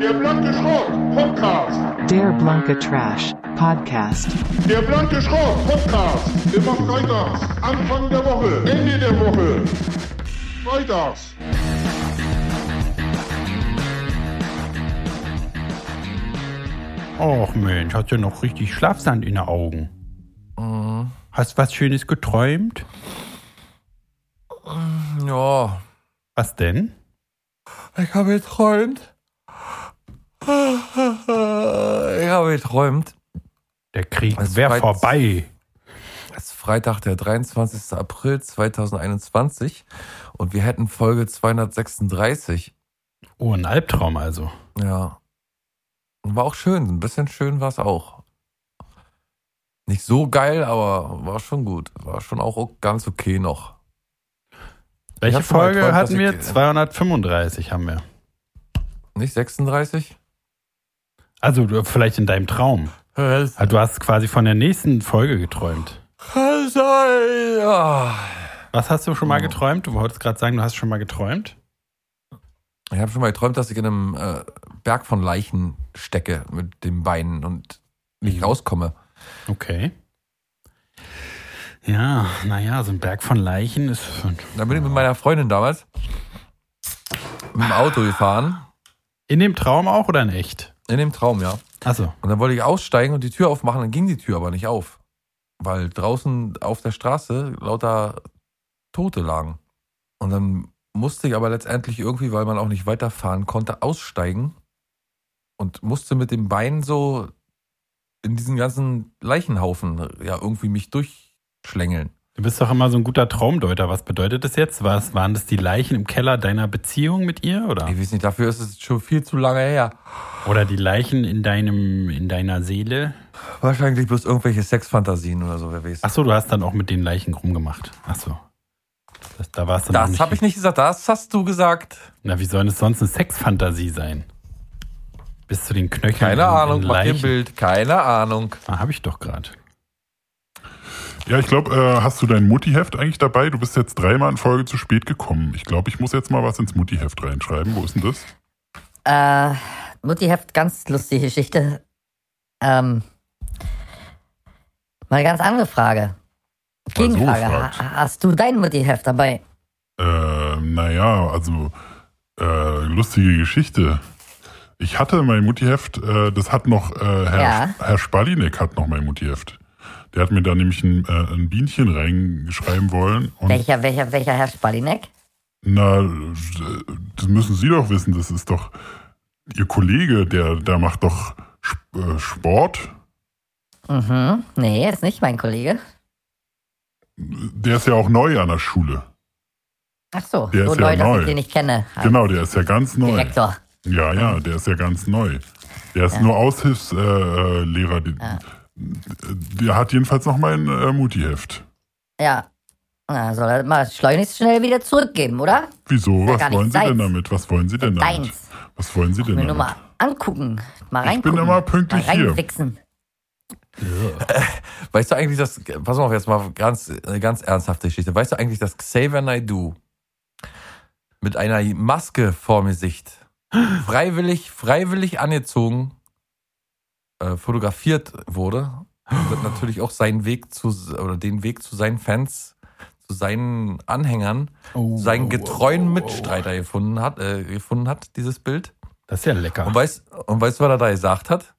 Der blanke Schrott Podcast. Der Blanke Trash Podcast. Der blanke Schrott Podcast. Immer freitags. Anfang der Woche. Ende der Woche. Freitags. Och Mensch, hast du noch richtig Schlafsand in den Augen? Mhm. Hast was Schönes geträumt? Ja, Was denn? ich habe geträumt. Ich habe geträumt. Der Krieg wäre vorbei. Es ist Freitag, der 23. April 2021 und wir hätten Folge 236. Oh, ein Albtraum also. Ja. War auch schön. Ein bisschen schön war es auch. Nicht so geil, aber war schon gut. War schon auch ganz okay noch. Welche Folge geträumt, hatten wir? ich- 235 haben wir. Nicht 36? Also du- vielleicht in deinem Traum. Also, du hast quasi von der nächsten Folge geträumt. Ja. Was hast du schon mal geträumt? Du wolltest gerade sagen, du hast schon mal geträumt. Ich habe schon mal geträumt, dass ich in einem äh, Berg von Leichen stecke mit den Beinen und nicht Mhm. rauskomme. Okay. Ja, naja, so ein Berg von Leichen ist. Dann bin ich mit meiner Freundin damals mit dem Auto gefahren. In dem Traum auch oder in echt? In dem Traum, ja. Achso. Und dann wollte ich aussteigen und die Tür aufmachen, dann ging die Tür aber nicht auf. Weil draußen auf der Straße lauter Tote lagen. Und dann musste ich aber letztendlich irgendwie, weil man auch nicht weiterfahren konnte, aussteigen und musste mit dem Bein so in diesen ganzen Leichenhaufen ja irgendwie mich durchschlängeln. Du bist doch immer so ein guter Traumdeuter. Was bedeutet das jetzt? Was, waren das die Leichen im Keller deiner Beziehung mit ihr? Oder, Ich weiß nicht, dafür ist es schon viel zu lange her. oder die Leichen in deinem, in deiner Seele? Wahrscheinlich bloß irgendwelche Sexfantasien oder so, wer weiß. Achso, du hast dann auch mit den Leichen rumgemacht. Achso. Das, da warst du noch Das habe ich nicht gesagt, das hast du gesagt. Na, wie soll es sonst eine Sexfantasie sein? Bis zu den Knöcheln. Keine in, Ahnung, in mach dir ein. Bild. Keine Ahnung. Ah, hab ich doch gerade. Ja, ich glaube, äh, hast du dein Muttiheft eigentlich dabei? Du bist jetzt dreimal in Folge zu spät gekommen. Ich glaube, ich muss jetzt mal was ins Muttiheft reinschreiben. Wo ist denn das? Äh, Muttiheft, ganz lustige Geschichte. Ähm, mal eine ganz andere Frage. so Gegenfrage. ha hast du dein Muttiheft dabei? Äh, naja, also äh, lustige Geschichte. Ich hatte mein Muttiheft, äh, das hat noch, äh, Herr, Ja. Herr Spalinek hat noch mein Muttiheft. Der hat mir da nämlich ein, äh, ein Bienchen reinschreiben wollen. Welcher, welcher, welcher Herr Spalinek? na, das müssen Sie doch wissen, das ist doch Ihr Kollege, der, der macht doch äh, Sport. Mhm. Nee, ist nicht mein Kollege. Der ist ja auch neu an der Schule. Ach so, Der so ist ja neu, dass neu. ich den nicht kenne. Als Genau, der ist ja ganz neu. Direktor. Ja, ja, der ist ja ganz neu. Der ist nur Aushilfslehrer. Äh. Ja. Der hat jedenfalls noch mein äh, Muttiheft. Ja. Na, soll er mal schleunigst schnell wieder zurückgeben, oder? Wieso? Ja, Was wollen Sie denn seins. damit? Was wollen Sie denn damit? Deins. Was wollen Sie denn Mir nur damit? mal angucken. Mal Ich reingucken. bin immer pünktlich mal hier. reinwichsen. Weißt du eigentlich, dass, pass mal auf, jetzt mal ganz, eine ganz ernsthafte Geschichte. Weißt du eigentlich, dass Xavier Naidoo mit einer Maske vor mir Sicht freiwillig, freiwillig angezogen, äh, fotografiert wurde und natürlich auch seinen Weg zu, oder den Weg zu seinen Fans, zu seinen Anhängern, Oh, seinen oh, getreuen oh, oh, Mitstreiter gefunden hat, äh, gefunden hat, dieses Bild. Das ist ja lecker. Und weißt, und weißt du, was er da gesagt hat?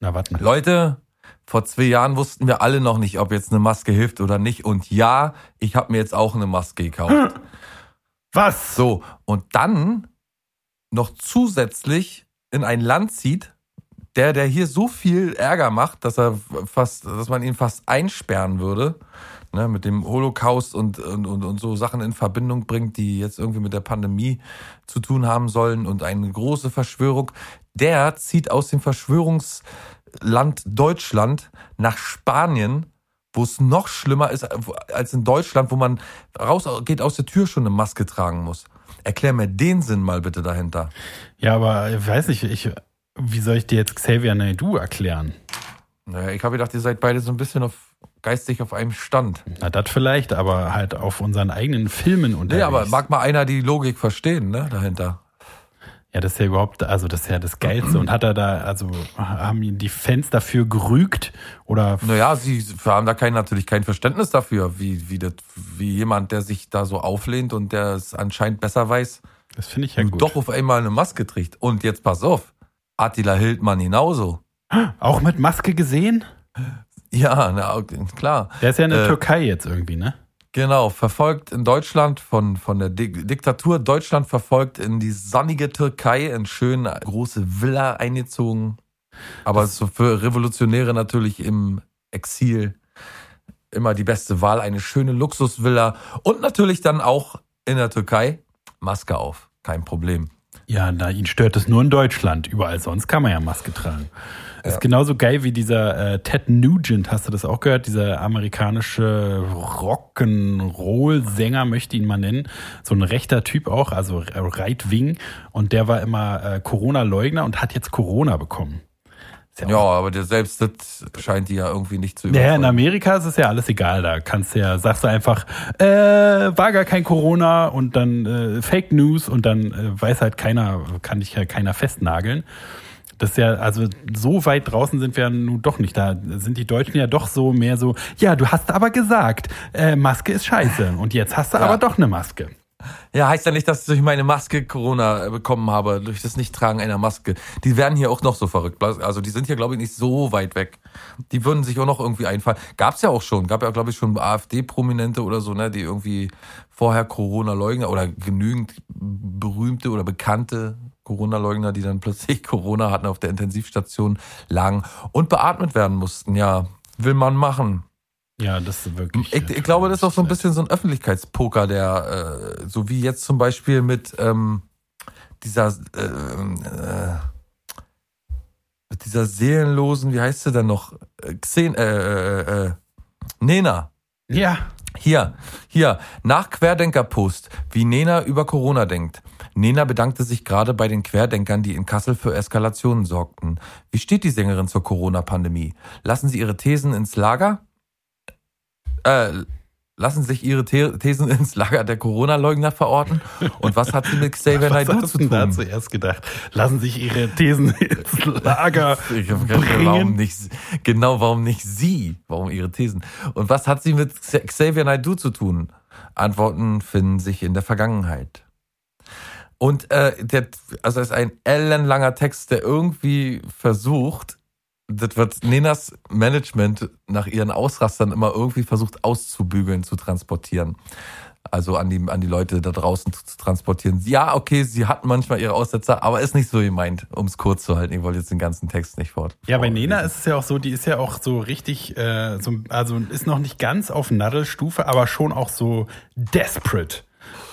Na, warte. Leute, vor zwei Jahren wussten wir alle noch nicht, ob jetzt eine Maske hilft oder nicht. Und ja, ich habe mir jetzt auch eine Maske gekauft. Was? So, und dann noch zusätzlich in ein Land zieht, der, der hier so viel Ärger macht, dass er fast, dass man ihn fast einsperren würde, ne, mit dem Holocaust und, und, und, und so Sachen in Verbindung bringt, die jetzt irgendwie mit der Pandemie zu tun haben sollen und eine große Verschwörung. Der zieht aus dem Verschwörungsland Deutschland nach Spanien, wo es noch schlimmer ist als in Deutschland, wo man rausgeht aus der Tür schon eine Maske tragen muss. Erklär mir den Sinn mal bitte dahinter. Ja, aber ich weiß nicht, ich, wie soll ich dir jetzt Xavier Naidoo erklären? Naja, ich habe gedacht, ihr seid beide so ein bisschen auf, geistig auf einem Stand. Na, das vielleicht, aber halt auf unseren eigenen Filmen unterwegs. Nee, aber mag mal einer die Logik verstehen, ne, dahinter. Ja, das ist ja überhaupt, also das ist ja das Geilste. Und hat er da, also haben ihn die Fans dafür gerügt oder? Naja, sie haben da kein, natürlich kein Verständnis dafür, wie, wie, das, wie jemand, der sich da so auflehnt und der es anscheinend besser weiß, Das finde ich ja gut. doch auf einmal eine Maske trägt. Und jetzt pass auf, Attila Hildmann genauso. Auch mit Maske gesehen? Ja, na, klar. Der ist ja in der Äh, Türkei jetzt irgendwie, ne? Genau, verfolgt in Deutschland von, von der Di Diktatur Deutschland verfolgt in die sonnige Türkei in schön große Villa eingezogen. Aber so für Revolutionäre natürlich im Exil immer die beste Wahl, eine schöne Luxusvilla und natürlich dann auch in der Türkei Maske auf, kein Problem. Ja, na, ihn stört es nur in Deutschland. Überall sonst kann man ja Maske tragen. Ist genauso geil wie dieser äh, Ted Nugent, hast du das auch gehört? Dieser amerikanische Rock'n'Roll-Sänger, möchte ihn mal nennen. So ein rechter Typ auch, also Right Wing. Und der war immer äh, Corona-Leugner und hat jetzt Corona bekommen. Ja, Ja, aber der selbst das scheint die ja irgendwie nicht zu Naja, in überzeugen. Amerika ist es ja alles egal. Da kannst du ja, sagst du einfach, äh, war gar kein Corona und dann äh, Fake News und dann äh, weiß halt keiner, kann dich ja keiner festnageln. Das ist ja, also so weit draußen sind wir ja nun doch nicht. Da sind die Deutschen ja doch so mehr so, ja, du hast aber gesagt, äh, Maske ist scheiße. Und jetzt hast du Ja. aber doch eine Maske. Ja, heißt ja nicht, dass ich durch meine Maske Corona äh, bekommen habe, durch das Nichttragen einer Maske. Die werden hier auch noch so verrückt. Also die sind hier, glaube ich, nicht so weit weg. Die würden sich auch noch irgendwie einfallen. Gab's ja auch schon. Gab ja, glaube ich, schon AfD-Prominente oder so, ne, die irgendwie vorher Corona-Leugner oder genügend berühmte oder bekannte Corona-Leugner, die dann plötzlich Corona hatten, auf der Intensivstation lagen und beatmet werden mussten. Ja, will man machen. Ja, das ist wirklich. Ich, ich glaube, das ist auch so ein bisschen so ein Öffentlichkeitspoker, der, äh, so wie jetzt zum Beispiel mit ähm, dieser, äh, äh, mit dieser seelenlosen, wie heißt sie denn noch? Äh, Xen, äh, äh, äh, Nena. Ja, Hier, hier, nach Querdenker-Post, wie Nena über Corona denkt. Nena bedankte sich gerade bei den Querdenkern, die in Kassel für Eskalationen sorgten. Wie steht die Sängerin zur Corona-Pandemie? Lassen Sie Ihre Thesen ins Lager? Äh, lassen sich Ihre The Thesen ins Lager der Corona-Leugner verorten? Und was hat sie mit Xavier Naidoo zu du da tun? zuerst gedacht? Lassen sich ihre Thesen ins Lager Ich hab gedacht, Warum bringen. nicht, genau, warum nicht sie? Warum ihre Thesen? Und was hat sie mit Xa- Xavier Naidoo zu tun? Antworten finden sich in der Vergangenheit. Und äh, der, also es ist ein ellenlanger Text, der irgendwie versucht, das wird Nenas Management nach ihren Ausrastern immer irgendwie versucht auszubügeln, zu transportieren. Also an die, an die Leute da draußen zu, zu transportieren. Ja, okay, sie hat manchmal ihre Aussetzer, aber ist nicht so gemeint, um es kurz zu halten. Ich wollte jetzt den ganzen Text nicht fort. Ja, bei. Nena ist es ja auch so, die ist ja auch so richtig, äh, so, also ist noch nicht ganz auf Nadelstufe, aber schon auch so desperate.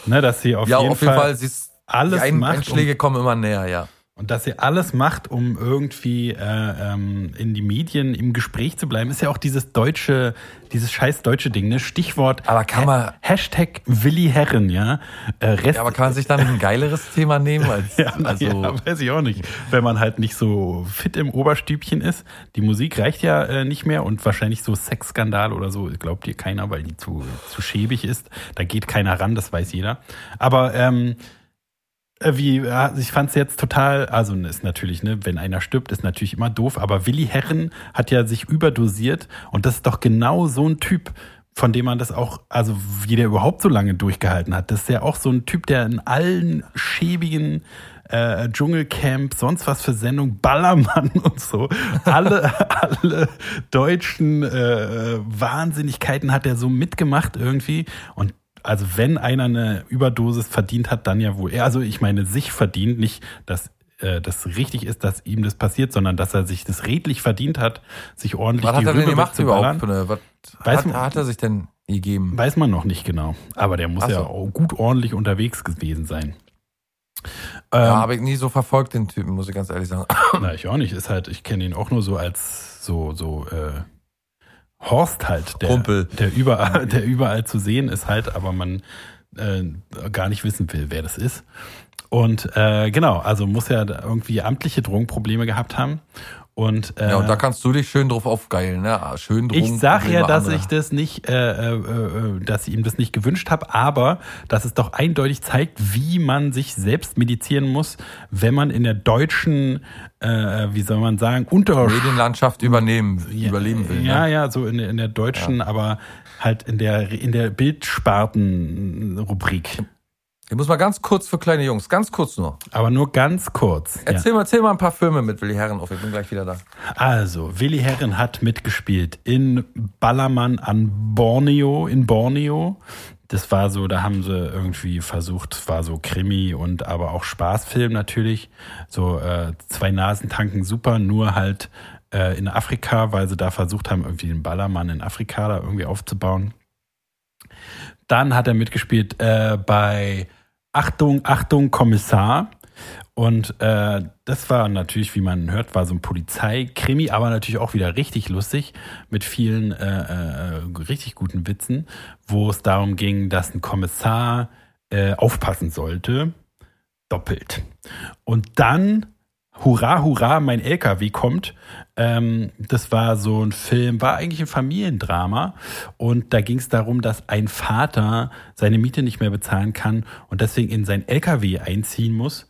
Ne, dass sie auf, Ja, jeden, auf jeden Fall, Fall, sie ist, alles die Ein macht, Einschläge kommen immer näher, ja. Und dass sie alles macht, um irgendwie äh, ähm, in die Medien im Gespräch zu bleiben, ist ja auch dieses deutsche, dieses scheiß deutsche Ding, ne? Stichwort Aber kann man- Ha Hashtag Willi Herren, ja. Äh, Rest, Ja, aber kann man sich dann ein geileres Thema nehmen als, Ja, also, ja, weiß ich auch nicht. Wenn man halt nicht so fit im Oberstübchen ist. Die Musik reicht ja äh, nicht mehr und wahrscheinlich so Sexskandal oder so glaubt ihr keiner, weil die zu, zu schäbig ist. Da geht keiner ran, das weiß jeder. Aber ähm, äh, wie, ja, ich fand es jetzt total, also ist natürlich, ne, wenn einer stirbt, ist natürlich immer doof, aber Willi Herren hat ja sich überdosiert und das ist doch genau so ein Typ, von dem man das auch, also wie der überhaupt so lange durchgehalten hat. Das ist ja auch so ein Typ, der in allen schäbigen äh, Dschungelcamp, sonst was für Sendung, Ballermann und so, alle, alle deutschen äh, Wahnsinnigkeiten hat er so mitgemacht irgendwie und also wenn einer eine Überdosis verdient hat, dann ja wohl er. Also ich meine, sich verdient, nicht, dass äh, das richtig ist, dass ihm das passiert, sondern dass er sich das redlich verdient hat, sich ordentlich was hat die er denn gemacht überhaupt? Was Weiß hat, man- hat er sich denn gegeben? Weiß man noch nicht genau. Aber der muss so. ja auch gut ordentlich unterwegs gewesen sein. Ja, Ähm, habe ich nie so verfolgt, den Typen, muss ich ganz ehrlich sagen. na, ich auch nicht. Ist halt, ich kenne ihn auch nur so als so, so, äh, Horst halt, der, Kumpel. der überall, der überall zu sehen ist halt, aber man äh, gar nicht wissen will, wer das ist. Und äh, genau, also muss er da irgendwie amtliche Drogenprobleme gehabt haben. Und, äh, Ja, und da kannst du dich schön drauf aufgeilen, ne? Schön drum. ich sag ja, dass anderer. ich das nicht, äh, äh, äh, dass ich ihm das nicht gewünscht habe, aber dass es doch eindeutig zeigt, wie man sich selbst medizieren muss, wenn man in der deutschen, äh, wie soll man sagen, unter Medienlandschaft übernehmen, überleben will. Ja, ne? ja, so in, der- in der deutschen, aber halt in der in der Bildsparten-Rubrik. Ich muss mal ganz kurz für kleine Jungs, ganz kurz nur. Aber nur ganz kurz. Ja. Erzähl, mal, erzähl mal ein paar Filme mit Willi Herren auf. Ich bin gleich wieder da. Also, Willi Herren hat mitgespielt in Ballermann an Borneo, in Borneo. Das war so, da haben sie irgendwie versucht, war so Krimi und aber auch Spaßfilm natürlich. So äh, zwei Nasen tanken super, nur halt äh, in Afrika, weil sie da versucht haben, irgendwie den Ballermann in Afrika da irgendwie aufzubauen. Dann hat er mitgespielt äh, bei Achtung, Achtung, Kommissar. Und äh, das war natürlich, wie man hört, war so ein Polizeikrimi, aber natürlich auch wieder richtig lustig mit vielen äh, äh, richtig guten Witzen, wo es darum ging, dass ein Kommissar äh, aufpassen sollte. Doppelt. Und dann, hurra, hurra, mein LKW kommt. Ähm, das war so ein Film, war eigentlich ein Familiendrama. Und da ging es darum, dass ein Vater seine Miete nicht mehr bezahlen kann und deswegen in sein LKW einziehen muss.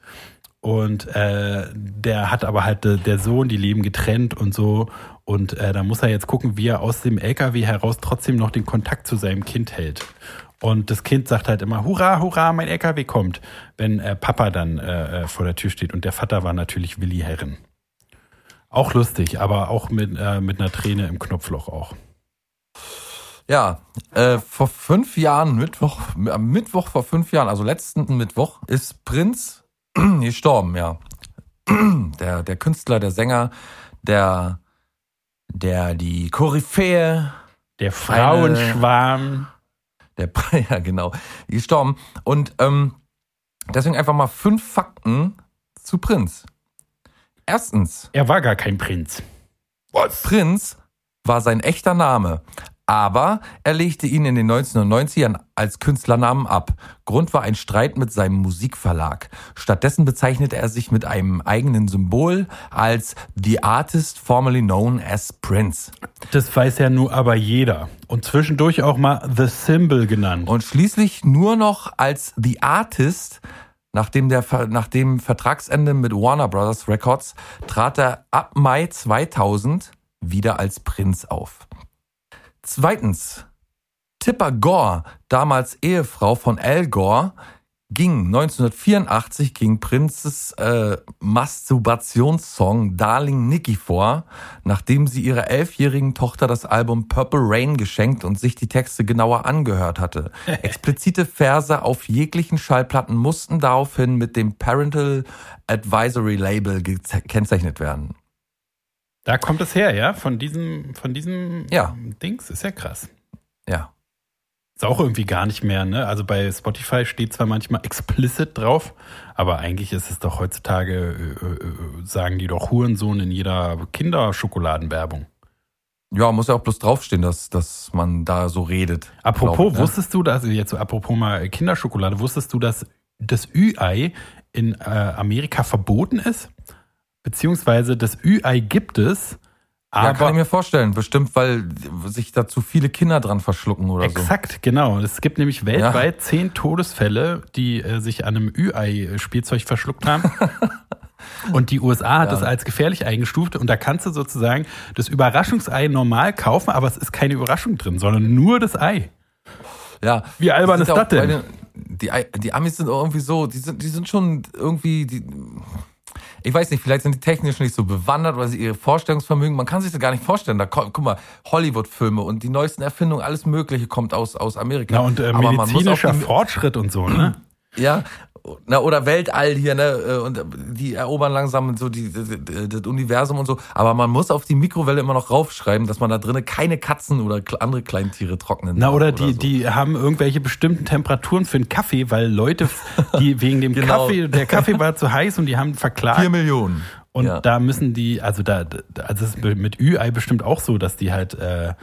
Und äh, der hat aber halt äh, der Sohn, die leben getrennt und so. Und äh, da muss er jetzt gucken, wie er aus dem LKW heraus trotzdem noch den Kontakt zu seinem Kind hält. Und das Kind sagt halt immer, hurra, hurra, mein LKW kommt, wenn äh, Papa dann äh, äh, vor der Tür steht. Und der Vater war natürlich Willi Herren. Auch lustig, aber auch mit, äh, mit einer Träne im Knopfloch auch. Ja, äh, vor fünf Jahren, Mittwoch, am Mittwoch vor fünf Jahren, also letzten Mittwoch, ist Prinz gestorben, ja. Der, der Künstler, der Sänger, der, der die Koryphäe, Der Frauenschwarm. Der, ja genau, gestorben. Und ähm, deswegen einfach mal fünf Fakten zu Prinz. Erstens, Er war gar kein Prinz. Prinz war sein echter Name, aber er legte ihn in den 1990ern als Künstlernamen ab. Grund war ein Streit mit seinem Musikverlag. Stattdessen bezeichnete er sich mit einem eigenen Symbol als The Artist formerly known as Prince. Das weiß ja nur aber jeder. Und zwischendurch auch mal The Symbol genannt. Und schließlich nur noch als The Artist, nachdem der nach dem Vertragsende mit Warner Brothers Records, trat er ab Mai 2000 wieder als Prinz auf. Zweitens, Tipper Gore, damals Ehefrau von Al Gore, ging 1984 gegen Prinzes äh, Masturbationssong Darling Nikki vor, nachdem sie ihrer elfjährigen Tochter das Album Purple Rain geschenkt und sich die Texte genauer angehört hatte. Explizite Verse auf jeglichen Schallplatten mussten daraufhin mit dem Parental Advisory Label gekennzeichnet werden. Da kommt es her, ja? Von diesem, von diesem Ja. Dings. Ist ja krass. Ja. Ist auch irgendwie gar nicht mehr, ne? Also bei Spotify steht zwar manchmal explicit drauf, aber eigentlich ist es doch heutzutage, äh, äh, sagen die doch Hurensohn in jeder Kinderschokoladenwerbung. Ja, muss ja auch bloß draufstehen, dass, dass man da so redet. Apropos, ich, ne? wusstest du, dass, jetzt so apropos mal Kinderschokolade, wusstest du, dass das Ü-Ei in äh, Amerika verboten ist? Beziehungsweise das Ü-Ei gibt es, Ja, kann ich aber mir vorstellen. Bestimmt, weil sich da zu viele Kinder dran verschlucken oder so. exakt, genau. Es gibt nämlich weltweit zehn Todesfälle, die äh, sich an einem Ü-Ei-Spielzeug verschluckt haben. Und die USA hat Ja. das als gefährlich eingestuft und da kannst du sozusagen das Überraschungsei normal kaufen, aber es ist keine Überraschung drin, sondern nur das Ei. Ja. Wie albern ist das denn? den- Die, die Amis sind auch irgendwie so, die sind, die sind schon irgendwie, die, ich weiß nicht, vielleicht sind die technisch nicht so bewandert oder sie ihre Vorstellungsvermögen, man kann sich das gar nicht vorstellen. Da guck mal, Hollywood-Filme und die neuesten Erfindungen, alles Mögliche kommt aus, aus Amerika. Ja, und äh, Aber man muss medizinischer die- Fortschritt und so, ne? Ja, na, oder Weltall hier, ne? äh, Und die erobern langsam so die, das Universum und so. Aber man muss auf die Mikrowelle immer noch raufschreiben, dass man da drinnen keine Katzen oder andere Kleintiere trocknen Na, darf oder die, so. die haben irgendwelche bestimmten Temperaturen für einen Kaffee, weil Leute, die wegen dem Genau. Kaffee, der Kaffee war zu heiß und die haben verklagt. Vier Millionen. Und ja. da müssen die, also da, da- also es ist mit Ü-Ei bestimmt auch so, dass die halt, äh,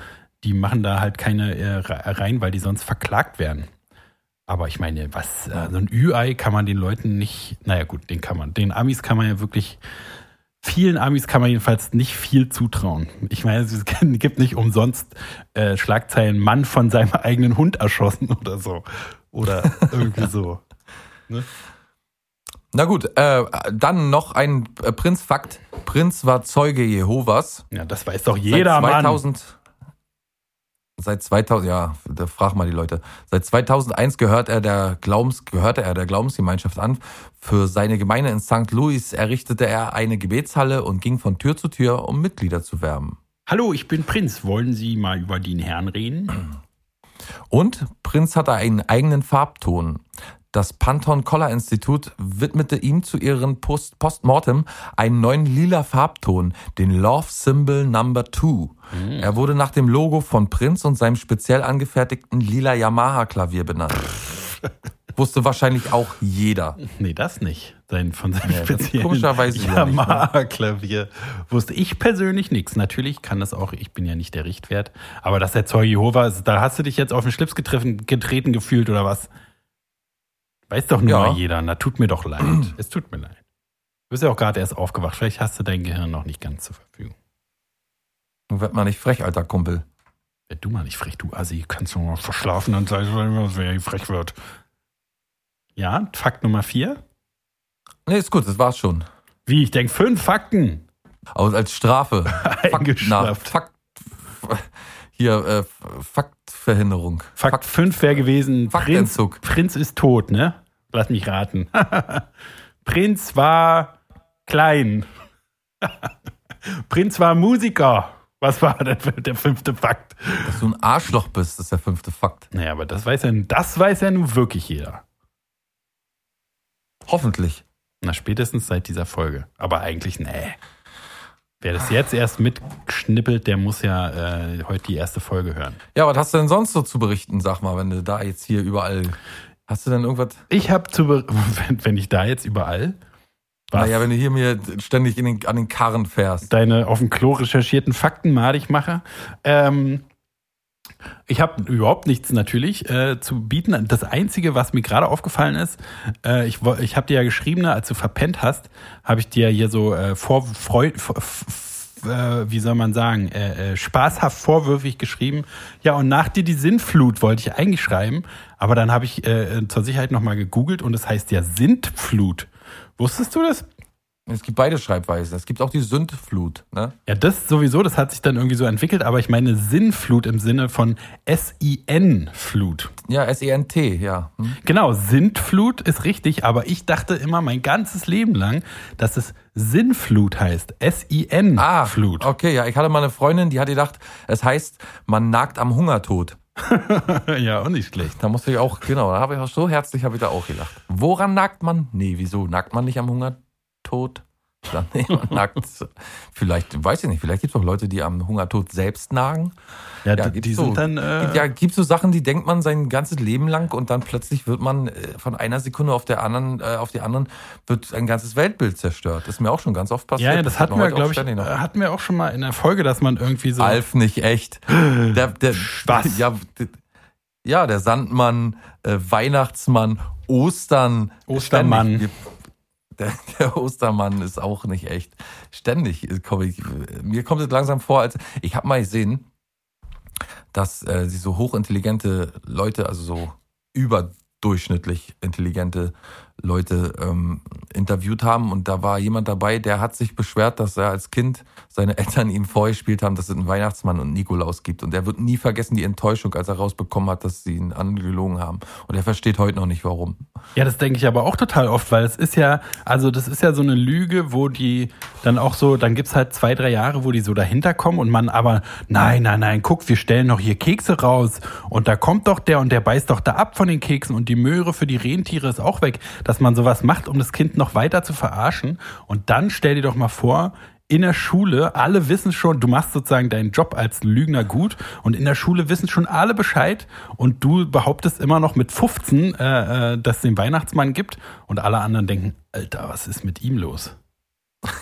die machen da halt keine äh, rein, weil die sonst verklagt werden. Aber ich meine, was, äh, so ein Ü-Ei kann man den Leuten nicht, naja gut, den kann man, den Amis kann man ja wirklich vielen Amis kann man jedenfalls nicht viel zutrauen. Ich meine, es gibt nicht umsonst äh, Schlagzeilen, Mann von seinem eigenen Hund erschossen oder so. Oder irgendwie so. Ne? Na gut, äh, dann noch ein äh, Prinz-Fakt. Prinz war Zeuge Jehovas. Ja, das weiß doch jeder, seit Mann. 2000, Seit 2000, ja, da frag mal die Leute. Seit 2001 gehört er der Glaubens, gehörte er der Glaubensgemeinschaft an. Für seine Gemeinde in St. Louis errichtete er eine Gebetshalle und ging von Tür zu Tür, um Mitglieder zu werben. Hallo, ich bin Prinz. Wollen Sie mal über den Herrn reden? Und Prinz hatte einen eigenen Farbton. Das Pantone Collar Institut widmete ihm zu ihren Post Postmortem einen neuen lila Farbton, den Love Symbol Number 2. Er wurde nach dem Logo von Prinz und seinem speziell angefertigten lila Yamaha Klavier benannt. Wusste wahrscheinlich auch jeder. Nee, das nicht. Sein, von seinem Ja, speziellen ne? Yamaha-Klavier wusste ich persönlich nichts. Natürlich kann das auch, ich bin ja nicht der Richtwert, aber dass der Zeuge Jehova ist, da hast du dich jetzt auf den Schlips getroffen, getreten gefühlt oder was? Weiß doch nur Ja. mal jeder. Na, tut mir doch leid. es tut mir leid. Du bist ja auch gerade erst aufgewacht. Vielleicht hast du dein Gehirn noch nicht ganz zur Verfügung. Nun wird man nicht frech, alter Kumpel. Werd du mal nicht frech, du Assi. Kannst du mal verschlafen, dann sei es, wer frech wird. Ja, Fakt Nummer vier. Nee, ist gut, das war's schon. Wie, ich denke fünf Fakten. Aber als Strafe. Fakt, na. Fakt, hier, äh, Faktverhinderung. Fakt 5 wäre gewesen, Prinz. Prinz ist tot, ne? Lass mich raten. Prinz war klein. Prinz war Musiker. Was war der, der fünfte Fakt? Dass du ein Arschloch bist, ist der fünfte Fakt. Naja, aber das weiß ja, das weiß ja nun wirklich jeder. Hoffentlich. Na, spätestens seit dieser Folge. Aber eigentlich, nee. Wer das jetzt erst mitschnippelt, der muss ja äh, heute die erste Folge hören. Ja, was hast du denn sonst so zu berichten, sag mal, wenn du da jetzt hier überall. Hast du denn irgendwas? Ich habe zu, wenn, wenn ich da jetzt überall, was? Naja, wenn du hier mir ständig den, an den Karren fährst. deine auf dem Klo recherchierten Fakten madig mache. Ähm, ich habe überhaupt nichts natürlich äh, zu bieten. Das Einzige, was mir gerade aufgefallen ist, äh, ich, ich habe dir ja geschrieben, ne, als du verpennt hast, habe ich dir hier so äh, vor, Freu, f- äh, wie soll man sagen, äh, äh, spaßhaft vorwürfig geschrieben. Ja, und nach dir die Sinnflut wollte ich eigentlich schreiben, aber dann habe ich zur Sicherheit nochmal gegoogelt und es heißt ja Sintflut. Wusstest du das? Es gibt beide Schreibweisen. Es gibt auch die Sündflut. Ne? Ja, das sowieso, das hat sich dann irgendwie so entwickelt, aber ich meine Sinnflut im Sinne von S-I-N-Flut. Ja, S-E-N-T, ja. Hm? Genau, Sintflut ist richtig, aber ich dachte immer mein ganzes Leben lang, dass es Sinnflut heißt. Ah, S-I-N-Flut. okay, ja. Ich hatte mal eine Freundin, die hat gedacht, es heißt, man nagt am Hungertod. ja, auch nicht schlecht. Da musste ich auch, genau, da habe ich auch so herzlich habe ich da auch gedacht. Woran nagt man? Nee, wieso? Nagt man nicht am Hungertod? Dann, nee, man nagt, vielleicht, weiß ich nicht, vielleicht gibt es auch Leute, die am Hungertod selbst nagen. Ja, Ja, die, so. sind dann. Äh, Ja, gibt so Sachen, die denkt man sein ganzes Leben lang und dann plötzlich wird man äh, von einer Sekunde auf der anderen, äh, auf die anderen, wird ein ganzes Weltbild zerstört. Das ist mir auch schon ganz oft passiert. ja, ja, das passiert hatten mir wir, glaube ich, noch. äh, hatten wir auch schon mal in der Folge, dass man irgendwie so. Alf nicht echt. Der, der, Was? Ja, d- ja, der Sandmann, äh, Weihnachtsmann, Ostern. Ostermann. ständig. Der, der Ostermann ist auch nicht echt. Ständig komme ich, mir kommt es langsam vor, als ich habe mal gesehen, dass äh, sie so hochintelligente Leute, also so überdurchschnittlich intelligente Leute ähm, interviewt haben. Und da war jemand dabei, der hat sich beschwert, dass er als Kind seine Eltern ihm vorgespielt haben, dass es einen Weihnachtsmann und Nikolaus gibt. Und er wird nie vergessen die Enttäuschung, als er rausbekommen hat, dass sie ihn angelogen haben. Und er versteht heute noch nicht warum. Ja, das denke ich aber auch total oft, weil es ist ja, also das ist ja so eine Lüge, wo die dann auch so, dann gibt's halt zwei, drei Jahre, wo die so dahinter kommen und man aber, nein, nein, nein, guck, wir stellen doch hier Kekse raus. Und da kommt doch der und der beißt doch da ab von den Keksen und die Möhre für die Rentiere ist auch weg, dass man sowas macht, um das Kind noch weiter zu verarschen und dann stell dir doch mal vor, in der Schule, alle wissen schon, du machst sozusagen deinen Job als Lügner gut und in der Schule wissen schon alle Bescheid und du behauptest immer noch mit 15, äh, äh, dass es den Weihnachtsmann gibt und alle anderen denken, Alter, was ist mit ihm los?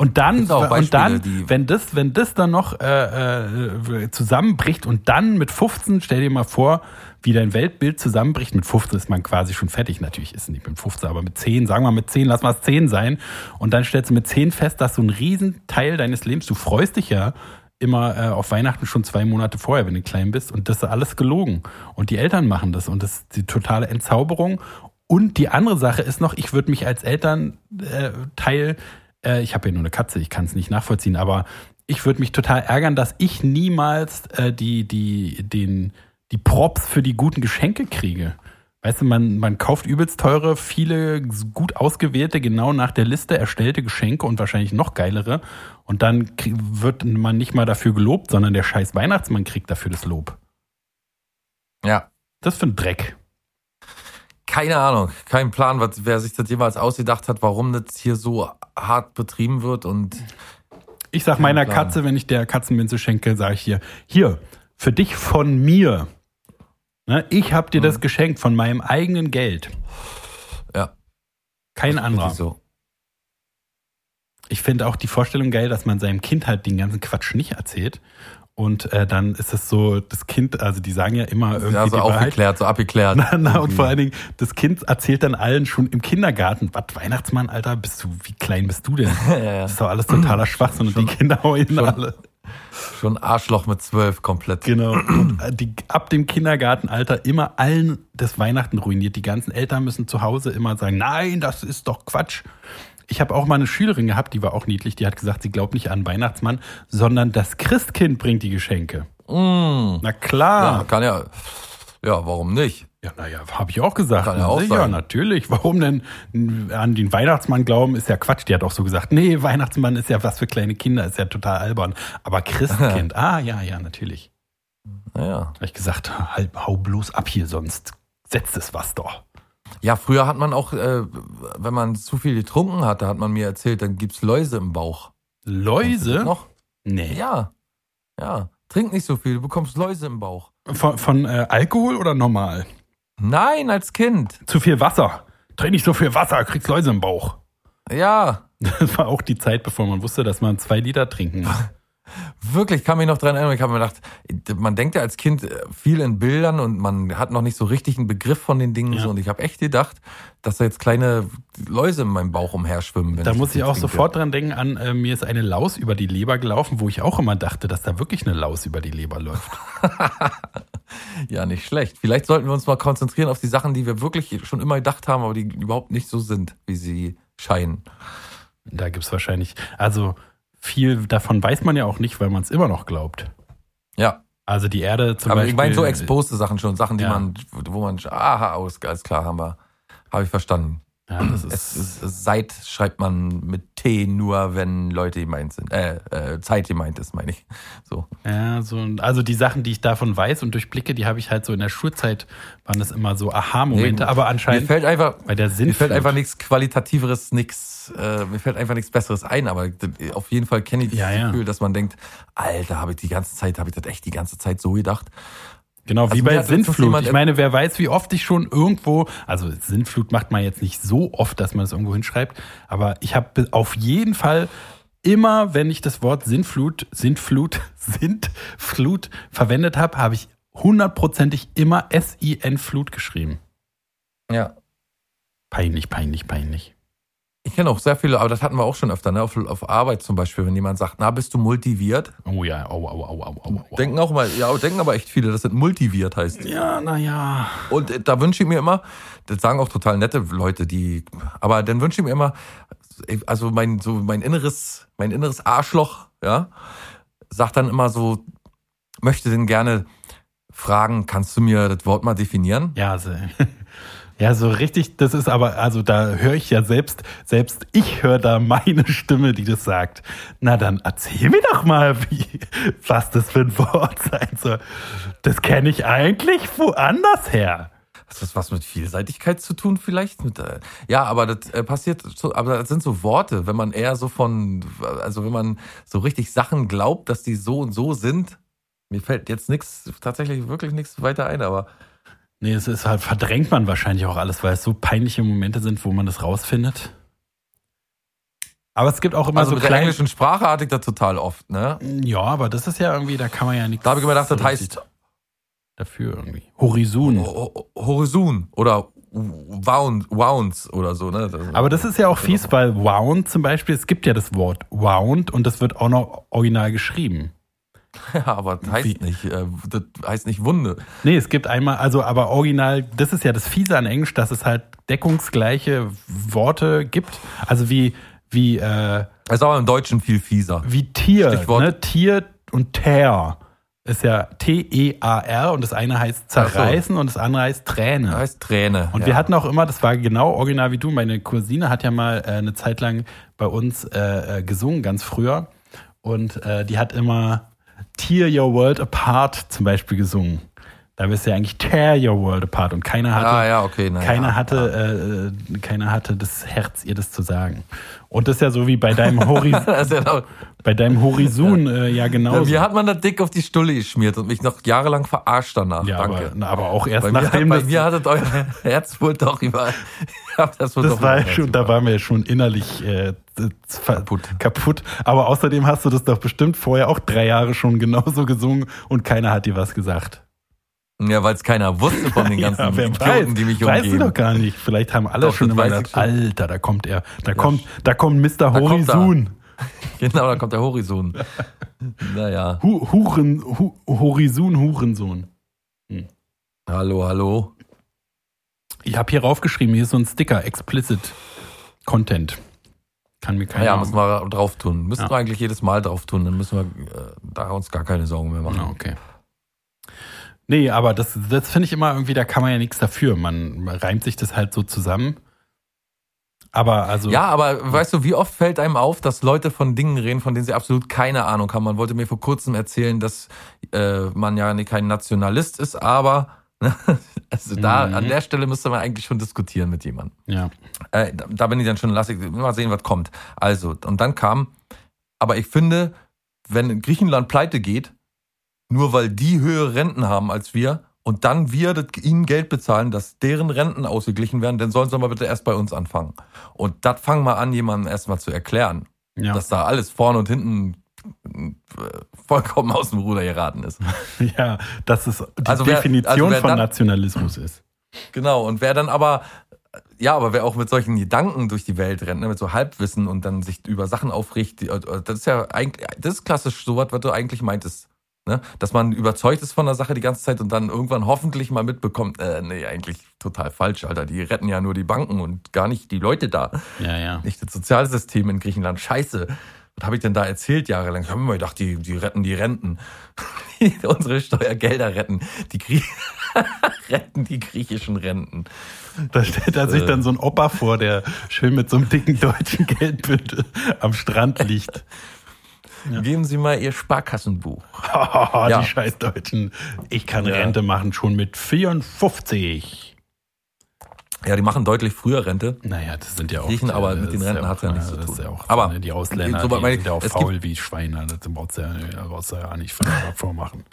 Und dann, auch und Beispiele, dann wenn das, wenn das dann noch äh, äh, zusammenbricht und dann mit 15, stell dir mal vor, wie dein Weltbild zusammenbricht. Mit 15 ist man quasi schon fertig. Natürlich ist es nicht mit 15, aber mit 10, sagen wir mit 10, lass mal es 10 sein. Und dann stellst du mit 10 fest, dass so ein Riesenteil deines Lebens, du freust dich ja immer äh, auf Weihnachten schon zwei Monate vorher, wenn du klein bist. Und das ist alles gelogen. Und die Eltern machen das. Und das ist die totale Entzauberung. Und die andere Sache ist noch, ich würde mich als Elternteil, äh, ich habe ja nur eine Katze, ich kann es nicht nachvollziehen, aber ich würde mich total ärgern, dass ich niemals äh, die, die, den, die Props für die guten Geschenke kriege. Weißt du, man, man kauft übelst teure, viele gut ausgewählte, genau nach der Liste erstellte Geschenke und wahrscheinlich noch geilere. Und dann wird man nicht mal dafür gelobt, sondern der scheiß Weihnachtsmann kriegt dafür das Lob. Ja. Das für ein Dreck. Keine Ahnung, kein Plan, was, wer sich das jemals ausgedacht hat, warum das hier so hart betrieben wird und Ich sag meiner Plan. Katze, wenn ich der Katzenminze schenke, sage ich hier, hier, für dich von mir. Ne, ich hab dir das geschenkt von meinem eigenen Geld. ja, Kein anderer. wirklich so. Ich finde auch die Vorstellung geil, dass man seinem Kind halt den ganzen Quatsch nicht erzählt. Und äh, dann ist es so, das Kind, also die sagen ja immer irgendwie Ja, so Wahrheit. aufgeklärt, so abgeklärt. Na, na, und vor allen Dingen, das Kind erzählt dann allen schon im Kindergarten, was Weihnachtsmann, Alter, bist du, wie klein bist du denn? ja, ja. Das ist doch alles totaler Schwachsinn und die Kinder heulen alle. Schon Arschloch mit zwölf komplett. Genau. Und äh, die, ab dem Kindergartenalter immer allen das Weihnachten ruiniert. Die ganzen Eltern müssen zu Hause immer sagen, nein, das ist doch Quatsch. Ich habe auch mal eine Schülerin gehabt, die war auch niedlich, die hat gesagt, sie glaubt nicht an Weihnachtsmann, sondern das Christkind bringt die Geschenke. Mm. Na klar. Ja, kann ja. Ja, warum nicht? Ja, naja, habe ich auch gesagt. Kann ja auch Sicher, sein. natürlich. Warum denn an den Weihnachtsmann glauben, ist ja Quatsch. Die hat auch so gesagt, nee, Weihnachtsmann ist ja was für kleine Kinder, ist ja total albern. Aber Christkind, ah, ja, ja, natürlich. Naja. Habe ich gesagt, halt, hau bloß ab hier, sonst setzt es was doch. Ja, früher hat man auch, äh, wenn man zu viel getrunken hatte, hat man mir erzählt, dann gibt's Läuse im Bauch. Läuse? Noch? Nee. Ja. Ja. Trink nicht so viel, du bekommst Läuse im Bauch. Von, von äh, Alkohol oder normal? Nein, als Kind. Zu viel Wasser. Trink nicht so viel Wasser, kriegst Läuse im Bauch. Ja. Das war auch die Zeit, bevor man wusste, dass man zwei Liter trinken muss. Wirklich, kann mich noch dran erinnern. Ich habe mir gedacht, man denkt ja als Kind äh, viel in Bildern und man hat noch nicht so richtig einen Begriff von den Dingen. Ja. So. Und ich habe echt gedacht, dass da jetzt kleine Läuse in meinem Bauch umherschwimmen. wenn Da das muss ich auch trinke. sofort dran denken an, äh, mir ist eine Laus über die Leber gelaufen, wo ich auch immer dachte, dass da wirklich eine Laus über die Leber läuft. Ja, nicht schlecht. Vielleicht sollten wir uns mal konzentrieren auf die Sachen, die wir wirklich schon immer gedacht haben, aber die überhaupt nicht so sind, wie sie scheinen. Da gibt's wahrscheinlich, also viel davon weiß man ja auch nicht, weil man es immer noch glaubt. Ja, Also die Erde zum aber Beispiel. ich meine so exposed Sachen schon, Sachen, die Ja. man, wo man, aha, alles klar, haben wir, habe ich verstanden. Ja, das Es ist, ist, Seit schreibt man mit T nur, wenn Leute gemeint sind. Äh, äh, Zeit gemeint ist, meine ich. So. ja, so, also die Sachen, die ich davon weiß und durchblicke, die habe ich halt so in der Schulzeit, waren das immer so Aha-Momente, Nee, aber Mir anscheinend fällt einfach, bei der Sinn mir fällt einfach nichts Qualitativeres, nichts, äh, mir fällt einfach nichts Besseres ein, aber auf jeden Fall kenne ich Ja, ja. Gefühl, dass man denkt, Alter, habe ich die ganze Zeit, habe ich das echt die ganze Zeit so gedacht. Genau, wie Also mir bei Sintflut. Ich meine, wer weiß, wie oft ich schon irgendwo, also Sintflut macht man jetzt nicht so oft, dass man es irgendwo hinschreibt, aber ich habe auf jeden Fall immer, wenn ich das Wort Sintflut, Sintflut, Sintflut verwendet habe, habe ich hundertprozentig immer S-I-N-Flut geschrieben. Ja. Peinlich, peinlich, peinlich. Ich kenne auch sehr viele, aber das hatten wir auch schon öfter, ne? Auf, auf Arbeit zum Beispiel, wenn jemand sagt, na, bist du multiviert? Oh ja, au, au, au, au, au, au. Denken auch mal, ja, denken aber echt viele, dass das multiviert heißt. Ja, naja. Und äh, da wünsche ich mir immer, das sagen auch total nette Leute, die, aber dann wünsche ich mir immer, also mein, so mein inneres, mein inneres Arschloch, ja, sagt dann immer so, möchte denn gerne fragen, kannst du mir das Wort mal definieren? Ja, so, ja, so richtig, das ist aber, also da höre ich ja selbst, selbst ich höre da meine Stimme, die das sagt. Na dann erzähl mir doch mal, wie, was das für ein Wort sein soll. Das kenne ich eigentlich woanders her. Hat das was mit Vielseitigkeit zu tun vielleicht? Mit, äh, ja, aber das äh, passiert, so, aber das sind so Worte, wenn man eher so von, also wenn man so richtig Sachen glaubt, dass die so und so sind. Mir fällt jetzt nichts, tatsächlich wirklich nichts weiter ein, aber Nee, es ist halt, verdrängt man wahrscheinlich auch alles, weil es so peinliche Momente sind, wo man das rausfindet. Aber es gibt auch immer Also so mit der kleine. englischen Sprache hatte ich das total oft, ne? Ja, aber das ist ja irgendwie, da kann man ja nichts. Da habe ich immer gedacht, das heißt dafür irgendwie. Horizon. Ho- Ho- Horizon oder Wound, Wounds oder so, ne? Das- Aber das ist ja auch fies, weil Wound zum Beispiel, es gibt ja das Wort Wound und das wird auch noch original geschrieben. Ja, aber das heißt Wie? nicht, äh, das heißt nicht Wunde. Nee, es gibt einmal, also aber original, das ist ja das Fiese an Englisch, dass es halt deckungsgleiche Worte gibt. Also wie, wie, äh, Das ist aber im Deutschen viel fieser. wie Tier, Stichwort. ne? Tier und Tear ist ja T-E-A-R und das eine heißt zerreißen und das andere heißt Träne. Das heißt Träne. Und ja. wir hatten auch immer, das war genau original wie du, meine Cousine hat ja mal äh, eine Zeit lang bei uns äh, äh, gesungen, ganz früher. Und äh, die hat immer Tear Your World Apart zum Beispiel gesungen. Da bist du ja eigentlich Tear Your World Apart und keiner hatte, Ah, ja, okay. Na, keiner ja, hatte, äh, keiner hatte das Herz, ihr das zu sagen. Und das ist ja so wie bei deinem, Hori Das ist ja bei deinem Horizon äh, ja genauso. mir hat man das dick auf die Stulle geschmiert und mich noch jahrelang verarscht danach. ja, Danke. aber, aber auch erst bei mir, nachdem bei das, mir hattet euer Herz wohl doch über. Das wohl Das doch war ja schon, da waren wir ja schon innerlich äh, kaputt. kaputt. Aber außerdem hast du das doch bestimmt vorher auch drei Jahre schon genauso gesungen und keiner hat dir was gesagt. Ja, weil es keiner wusste von den ganzen ja, Idioten, weiß, die mich weißt du umgeben. doch gar nicht. Vielleicht haben alle Doch, schon immer weiß ich gesagt, schon. Alter, da kommt er, da kommt, da kommt Mr. Horizon. Genau, da kommt der Horizon. naja. Hu, Huren, Hu, Horizon, Hurensohn. Hallo, hallo. Ich habe hier raufgeschrieben, hier ist so ein Sticker, explicit Content. Kann mir keiner. Ja, müssen wir drauf tun. Müssen Ja. wir eigentlich jedes Mal drauf tun, dann müssen wir äh, da uns gar keine Sorgen mehr machen. Ja, okay. Nee, aber das, das finde ich immer irgendwie, da kann man ja nichts dafür. Man reimt sich das halt so zusammen. Aber also. Ja, aber weißt du, wie oft fällt einem auf, dass Leute von Dingen reden, von denen sie absolut keine Ahnung haben? Man wollte mir vor kurzem erzählen, dass äh, man ja nicht kein Nationalist ist, aber also da Mhm. an der Stelle müsste man eigentlich schon diskutieren mit jemandem. Ja. Äh, da, da bin ich dann schon, lass ich mal sehen, was kommt. Also, und dann kam, aber ich finde, wenn Griechenland pleite geht, nur weil die höhere Renten haben als wir und dann wir ihnen Geld bezahlen, dass deren Renten ausgeglichen werden, dann sollen sie mal bitte erst bei uns anfangen. Und das fangen wir an, jemandem erstmal zu erklären, Ja. dass da alles vorne und hinten äh, vollkommen aus dem Ruder geraten ist. ja, dass es die Also wer- Definition also wer von dann- Nationalismus ist. Genau, und wer dann aber, ja, aber wer auch mit solchen Gedanken durch die Welt rennt, ne, mit so Halbwissen und dann sich über Sachen aufricht, äh, das ist ja eigentlich, das ist klassisch so was, was du eigentlich meintest. Ne? Dass man überzeugt ist von der Sache die ganze Zeit und dann irgendwann hoffentlich mal mitbekommt, äh, nee, eigentlich total falsch, Alter. Die retten ja nur die Banken und gar nicht die Leute da. Ja, ja. Nicht das Sozialsystem in Griechenland. Scheiße. Was habe ich denn da erzählt jahrelang? Ich habe immer gedacht, die, die retten die Renten. Unsere Steuergelder retten. Die Grie retten die griechischen Renten. Da stellt er sich Äh. dann so ein Opa vor, der schön mit so einem dicken deutschen Geldbündel am Strand liegt. Geben Sie mal Ihr Sparkassenbuch. die Ja. scheiß Deutschen. Ich kann Ja. Rente machen schon mit 54. Ja, die machen deutlich früher Rente. Naja, das sind ja auch. Griechen, aber das mit den Renten auch, hat's ja nichts zu das tun. Ist ja auch, Aber die Ausländer, so die meine sind ja auch faul wie Schweine. Das brauchst du ja, ja, brauchst du ja nicht vormachen.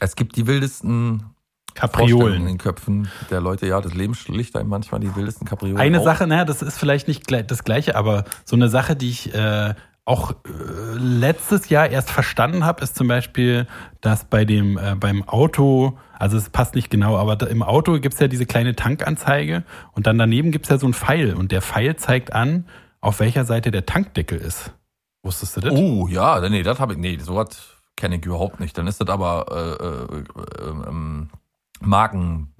Es gibt die wildesten Vorstellungen in Kapriolen. den Köpfen der Leute. Ja, das Leben schlicht einem manchmal die wildesten Kapriolen. Eine auf. Sache, naja, das ist vielleicht nicht das Gleiche, aber so eine Sache, die ich äh, auch äh, letztes Jahr erst verstanden habe, ist zum Beispiel, dass bei dem äh, beim Auto, also es passt nicht genau, aber da, im Auto gibt's ja diese kleine Tankanzeige und dann daneben gibt's ja so einen Pfeil und der Pfeil zeigt an, auf welcher Seite der Tankdeckel ist. Wusstest du das? Oh, ja, nee, das habe ich, nee, sowas kenne ich überhaupt nicht. Dann ist das aber äh, äh, äh, ähm, Marken.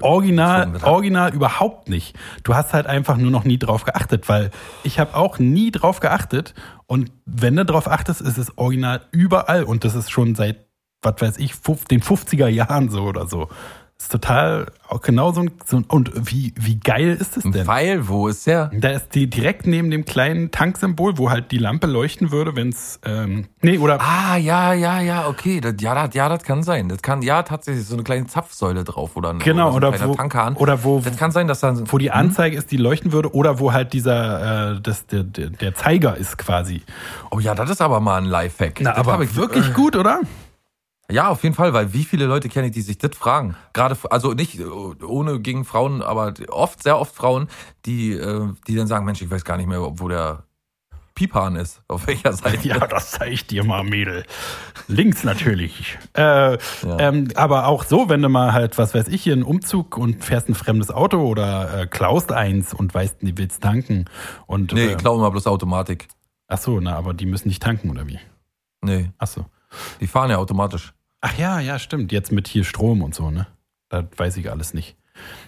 Original, original überhaupt nicht. Du hast halt einfach nur noch nie drauf geachtet, weil ich habe auch nie drauf geachtet und wenn du drauf achtest, ist es original überall und das ist schon seit, was weiß ich, den 50er Jahren so oder so. Ist total auch genau so ein, so ein und wie, wie geil ist es denn? Pfeil, wo ist der? Da ist die direkt neben dem kleinen Tanksymbol, wo halt die Lampe leuchten würde, wenn es ähm, nee oder Ah, ja, ja, ja, okay. Das, ja, das, ja, das kann sein. Das kann, ja, tatsächlich so eine kleine Zapfsäule drauf oder, ein- Genau, so ein oder wo- Tankhahn. oder wo- Das kann sein, dass dann wo die Anzeige ist, die leuchten würde oder wo halt dieser äh, das der, der, der Zeiger ist quasi. Oh ja, das ist aber mal ein Lifehack. Na, das aber ich wirklich gut, oder? Ja, auf jeden Fall, weil wie viele Leute kenne ich, die sich das fragen? Gerade, also nicht äh, ohne gegen Frauen, aber oft, sehr oft Frauen, die, äh, die dann sagen, Mensch, ich weiß gar nicht mehr, wo der Piephahn ist, auf welcher Seite. Ja, das zeig ich dir mal, Mädel. Links natürlich. Äh, ähm, aber auch so, wenn du mal halt, was weiß ich, hier einen Umzug und fährst ein fremdes Auto oder äh, klaust eins und weißt, du willst tanken. Und, Nee, äh, klauen mal bloß Automatik. ach so, na, aber die müssen nicht tanken, oder wie? Nee, Ach so. Die fahren ja automatisch. Ach ja, ja, stimmt. Jetzt mit hier Strom und so, ne? Das weiß ich alles nicht.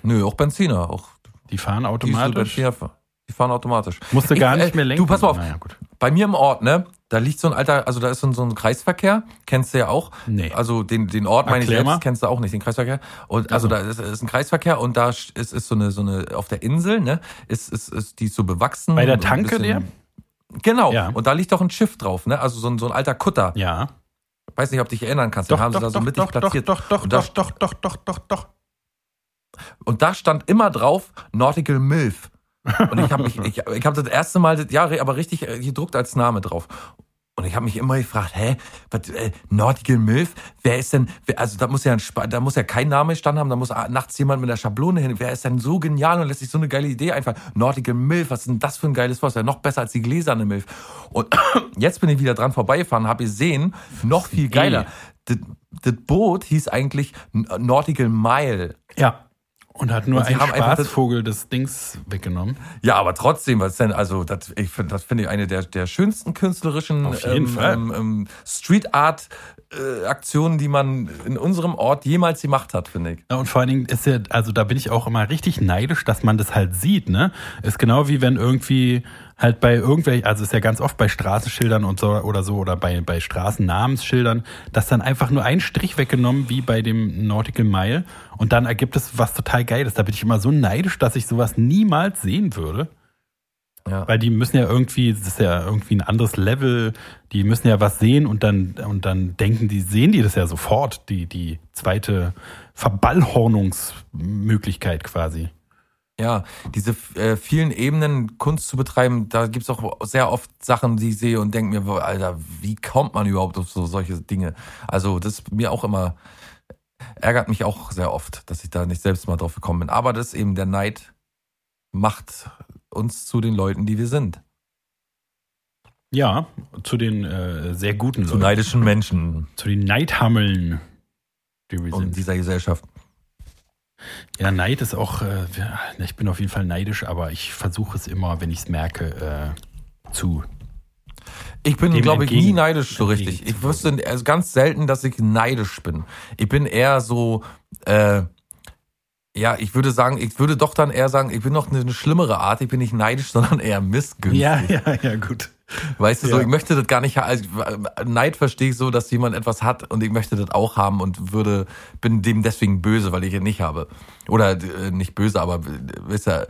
Nö, auch Benziner, auch Die fahren Diesel, automatisch. Benziner, die fahren automatisch. Musst du Ich, gar äh, nicht mehr lenken. du, pass mal auf. Gut. Bei mir im Ort, ne, da liegt so ein alter, also da ist so ein, so ein Kreisverkehr, kennst du ja auch. Nee. Also den, den Ort meine ich selbst, kennst du auch nicht, den Kreisverkehr. Und also da ist, ist ein Kreisverkehr und da ist, ist so eine, so eine, auf der Insel, ne, ist, ist, ist die so bewachsen. Bei der Tanke bisschen- Genau. Ja. Und da liegt doch ein Schiff drauf, ne, also so ein, so ein alter Kutter. Ja. Weiß nicht, ob du dich erinnern kannst. Doch, haben doch, sie da so doch, mittig doch, doch, platziert. doch, doch, und, da, doch, doch, doch, doch, doch, doch. und da stand immer drauf Nautical Milf. Und ich habe mich, ich, ich habe das erste Mal, ja, aber richtig äh, gedruckt als Name drauf. Und ich habe mich immer gefragt, hä, was, äh, Nautical Milf, wer ist denn, wer, also da muss ja ein, da muss ja kein Name gestanden haben, da muss nachts jemand mit der Schablone hin. Wer ist denn so genial und lässt sich so eine geile Idee einfallen? Nautical Milf, was ist denn das für ein geiles Wort? Ja noch besser als die gläserne Milf. Und jetzt bin ich wieder dran vorbeigefahren, habe gesehen, noch viel geiler. Das, das Boot hieß eigentlich Nautical Mile. Ja. Und hat nur Und sie ein haben einfach das- Spaßvogel des Dings weggenommen. Ja, aber trotzdem, was denn, also das, ich finde, das finde ich eine der, der schönsten künstlerischen ähm, ähm, ähm, Street Art äh, Aktionen, die man in unserem Ort jemals gemacht hat, finde ich. Ja, und vor allen Dingen ist ja, also da bin ich auch immer richtig neidisch, dass man das halt sieht, ne? Ist genau wie wenn irgendwie halt bei irgendwelchen, also ist ja ganz oft bei Straßenschildern und so oder so oder bei, bei Straßennamensschildern, dass dann einfach nur ein Strich weggenommen, wie bei dem Nautical Mile, und dann ergibt es was total Geiles. Da bin ich immer so neidisch, dass ich sowas niemals sehen würde. Ja. Weil die müssen ja irgendwie, das ist ja irgendwie ein anderes Level, die müssen ja was sehen und dann, und dann denken die, sehen die das ja sofort, die, die zweite Verballhornungsmöglichkeit quasi. Ja, diese äh, vielen Ebenen Kunst zu betreiben, da gibt's auch sehr oft Sachen, die ich sehe und denke mir, Alter, wie kommt man überhaupt auf so solche Dinge? Also das mir auch immer, ärgert mich auch sehr oft, dass ich da nicht selbst mal drauf gekommen bin. Aber das eben der Neid macht uns zu den Leuten, die wir sind. Ja, zu den äh, sehr guten Zu Leuten. neidischen Menschen Zu den Neidhammeln, die wir in sind. dieser Gesellschaft. Ja, Neid ist auch, äh, ich bin auf jeden Fall neidisch, aber ich versuche es immer, wenn ich es merke, äh, zu. Ich bin, glaube ich, nie neidisch so richtig. Ich wüsste also ganz selten, dass ich neidisch bin. Ich bin eher so, äh, ja, ich würde sagen, ich würde doch dann eher sagen, ich bin noch eine schlimmere Art. Ich bin nicht neidisch, sondern eher missgünstig. Ja, ja, ja, gut. Weißt du, so, Ja. ich möchte das gar nicht, ha- also, Neid verstehe ich so, dass jemand etwas hat und ich möchte das auch haben und würde, bin dem deswegen böse, weil ich es nicht habe. Oder äh, nicht böse, aber, äh, wisst ihr,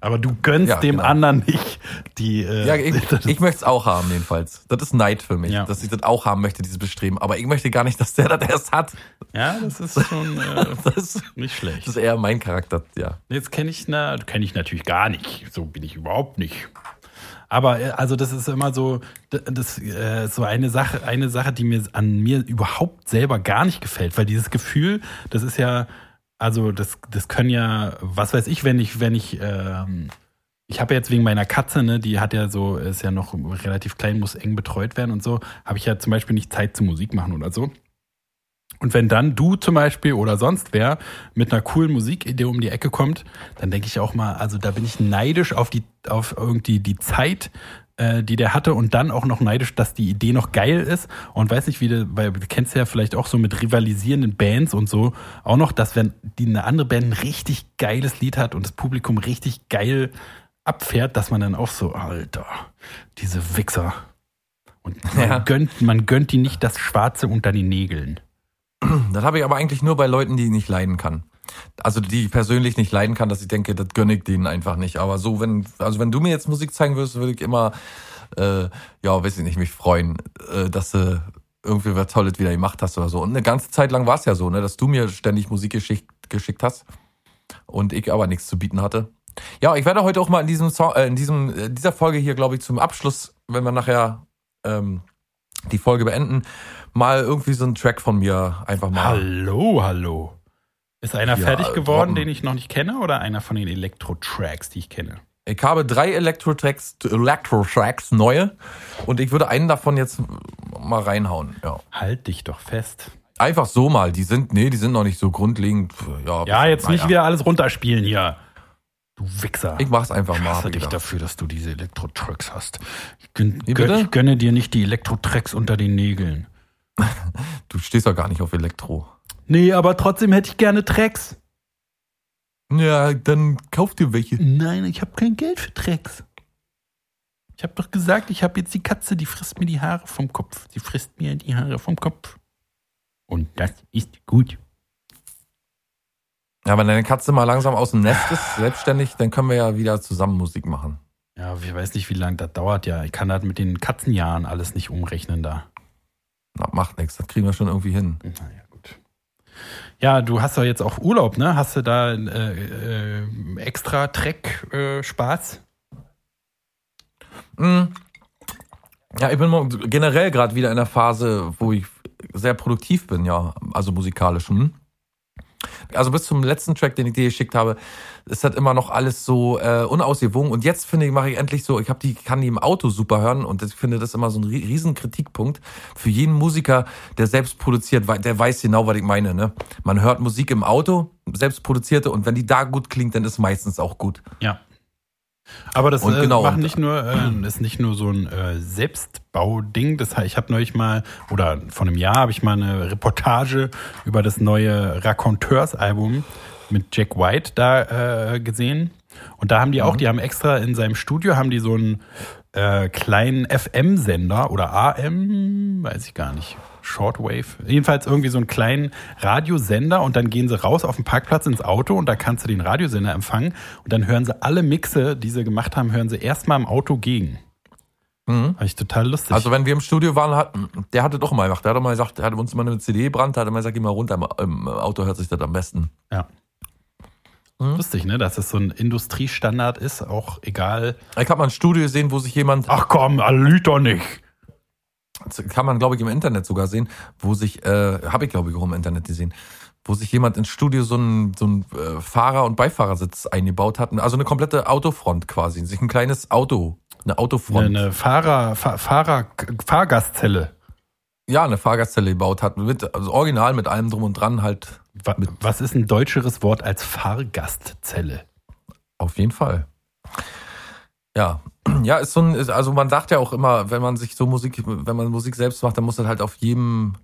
Aber du gönnst Ja, dem genau. anderen nicht die. Äh, Ja, ich, ich möchte es auch haben, jedenfalls. Das ist Neid für mich, Ja. dass ich das auch haben möchte, dieses Bestreben. Aber ich möchte gar nicht, dass der das erst hat. ja, das ist schon äh, Das nicht schlecht. das ist eher mein Charakter, ja. Jetzt kenne ich, na, kenne ich natürlich gar nicht. So bin ich überhaupt nicht. Aber äh, also das ist immer so, das äh, so eine Sache, eine Sache, die mir an mir überhaupt selber gar nicht gefällt, weil dieses Gefühl, das ist ja, also das, das können ja, was weiß ich, wenn ich, wenn ich, ähm, ich habe jetzt wegen meiner Katze, ne, die hat ja so, ist ja noch relativ klein, muss eng betreut werden und so, habe ich ja zum Beispiel nicht Zeit zum Musik machen oder so. Und wenn dann du zum Beispiel oder sonst wer mit einer coolen Musikidee um die Ecke kommt, dann denke ich auch mal, also da bin ich neidisch auf die, auf irgendwie die Zeit, äh, die der hatte und dann auch noch neidisch, dass die Idee noch geil ist und weiß nicht, wie du, weil du kennst ja vielleicht auch so mit rivalisierenden Bands und so, auch noch, dass wenn die eine andere Band ein richtig geiles Lied hat und das Publikum richtig geil abfährt, dass man dann auch so, Alter, diese Wichser. Und man, Ja. gönnt, man gönnt die nicht das Schwarze unter den Nägeln. Das habe ich aber eigentlich nur bei Leuten, die ich nicht leiden kann. Also die ich persönlich nicht leiden kann, dass ich denke, das gönne ich denen einfach nicht. Aber so, wenn, also wenn du mir jetzt Musik zeigen würdest, würde ich immer, äh, ja, weiß ich nicht, mich freuen, äh, dass du irgendwie was Tolles wieder gemacht hast oder so. Und eine ganze Zeit lang war es ja so, ne, dass du mir ständig Musik geschickt, geschickt hast und ich aber nichts zu bieten hatte. Ja, ich werde heute auch mal in diesem Song, äh, in diesem, äh, dieser Folge hier, glaube ich, zum Abschluss, wenn wir nachher ähm, die Folge beenden, mal irgendwie so einen Track von mir einfach mal. Hallo, hallo. Ist einer Ja, fertig geworden, droppen. den ich noch nicht kenne, oder einer von den Elektro-Tracks, die ich kenne? Ich habe drei Elektro-Tracks, Elektro-Tracks neue und ich würde einen davon jetzt mal reinhauen. Ja. Halt dich doch fest. Einfach so mal. Die sind, nee, die sind noch nicht so grundlegend. Ja, Ja, jetzt nicht naja. wieder alles runterspielen hier. Du Wichser. Ich mach's einfach mal. hasse ich dich gedacht. dafür, dass du diese Elektro-Tracks hast. Ich, gönn, Wie ich gönne dir nicht die Elektro-Tracks unter den Nägeln. Du stehst doch gar nicht auf Elektro. Nee, aber trotzdem hätte ich gerne Tracks. Ja, dann kauf dir welche. Nein, ich habe kein Geld für Tracks. Ich habe doch gesagt, ich habe jetzt die Katze, die frisst mir die Haare vom Kopf. Sie frisst mir die Haare vom Kopf. Und das ist gut. Ja, wenn deine Katze mal langsam aus dem Nest ist, selbstständig, dann können wir ja wieder zusammen Musik machen. Ja, ich weiß nicht, wie lange das dauert ja. Ich kann das mit den Katzenjahren alles nicht umrechnen da. Na, macht nichts, das kriegen wir schon irgendwie hin. Naja, gut. Ja, du hast doch jetzt auch Urlaub, ne? Hast du da äh, äh, extra Treck-Spaß? Mm. Ja, ich bin generell gerade wieder in der Phase, wo ich sehr produktiv bin, ja, also musikalisch. Hm? Also bis zum letzten Track, den ich dir geschickt habe, ist das immer noch alles so äh, unausgewogen. Und jetzt finde ich, mache ich endlich so, ich habe die, kann die im Auto super hören und ich finde das immer so ein rie- riesen Kritikpunkt für jeden Musiker, der selbst produziert, wei- der weiß genau, was ich meine. Ne? Man hört Musik im Auto, selbst produzierte, und wenn die da gut klingt, dann ist meistens auch gut. Ja. Aber das Und äh, genau, machen nicht nur, äh, ist nicht nur so ein äh, Selbstbauding. Das heißt, ich habe neulich mal, oder vor einem Jahr habe ich mal eine Reportage über das neue Raconteurs-Album mit Jack White da äh, gesehen. Und da haben die auch, die haben extra in seinem Studio, haben die so einen äh, kleinen FM-Sender oder AM, weiß ich gar nicht, Shortwave, jedenfalls irgendwie so einen kleinen Radiosender und dann gehen sie raus auf den Parkplatz ins Auto und da kannst du den Radiosender empfangen und dann hören sie alle Mixe, die sie gemacht haben, hören sie erstmal im Auto gegen. Mhm. Fand ich total lustig. Also wenn wir im Studio waren, hat, der hatte doch mal gemacht. Der hat doch mal gesagt, der hat uns immer eine CD gebrannt, hat immer gesagt, geh mal runter, im Auto hört sich das am besten. ja. Mhm. Lustig, ne? Dass es so ein Industriestandard ist, auch egal. Ich habe mal ein Studio gesehen, wo sich jemand, Ach komm, lügt doch nicht. das kann man glaube ich im Internet sogar sehen, wo sich, äh, habe ich glaube ich auch im Internet gesehen, wo sich jemand ins Studio so ein, so ein äh, Fahrer- und Beifahrersitz eingebaut hat. Also eine komplette Autofront quasi, sich ein kleines Auto, eine Autofront. Eine, eine Fahrer, Fahr, Fahrer, Fahrgastzelle. Ja, eine Fahrgastzelle gebaut hat, mit, also original mit allem drum und dran halt. Wa- Was ist ein deutscheres Wort als Fahrgastzelle? Auf jeden Fall. Ja, ja, ist so ein, ist, also man sagt ja auch immer, wenn man sich so Musik, wenn man Musik selbst macht, dann muss das halt auf jedem,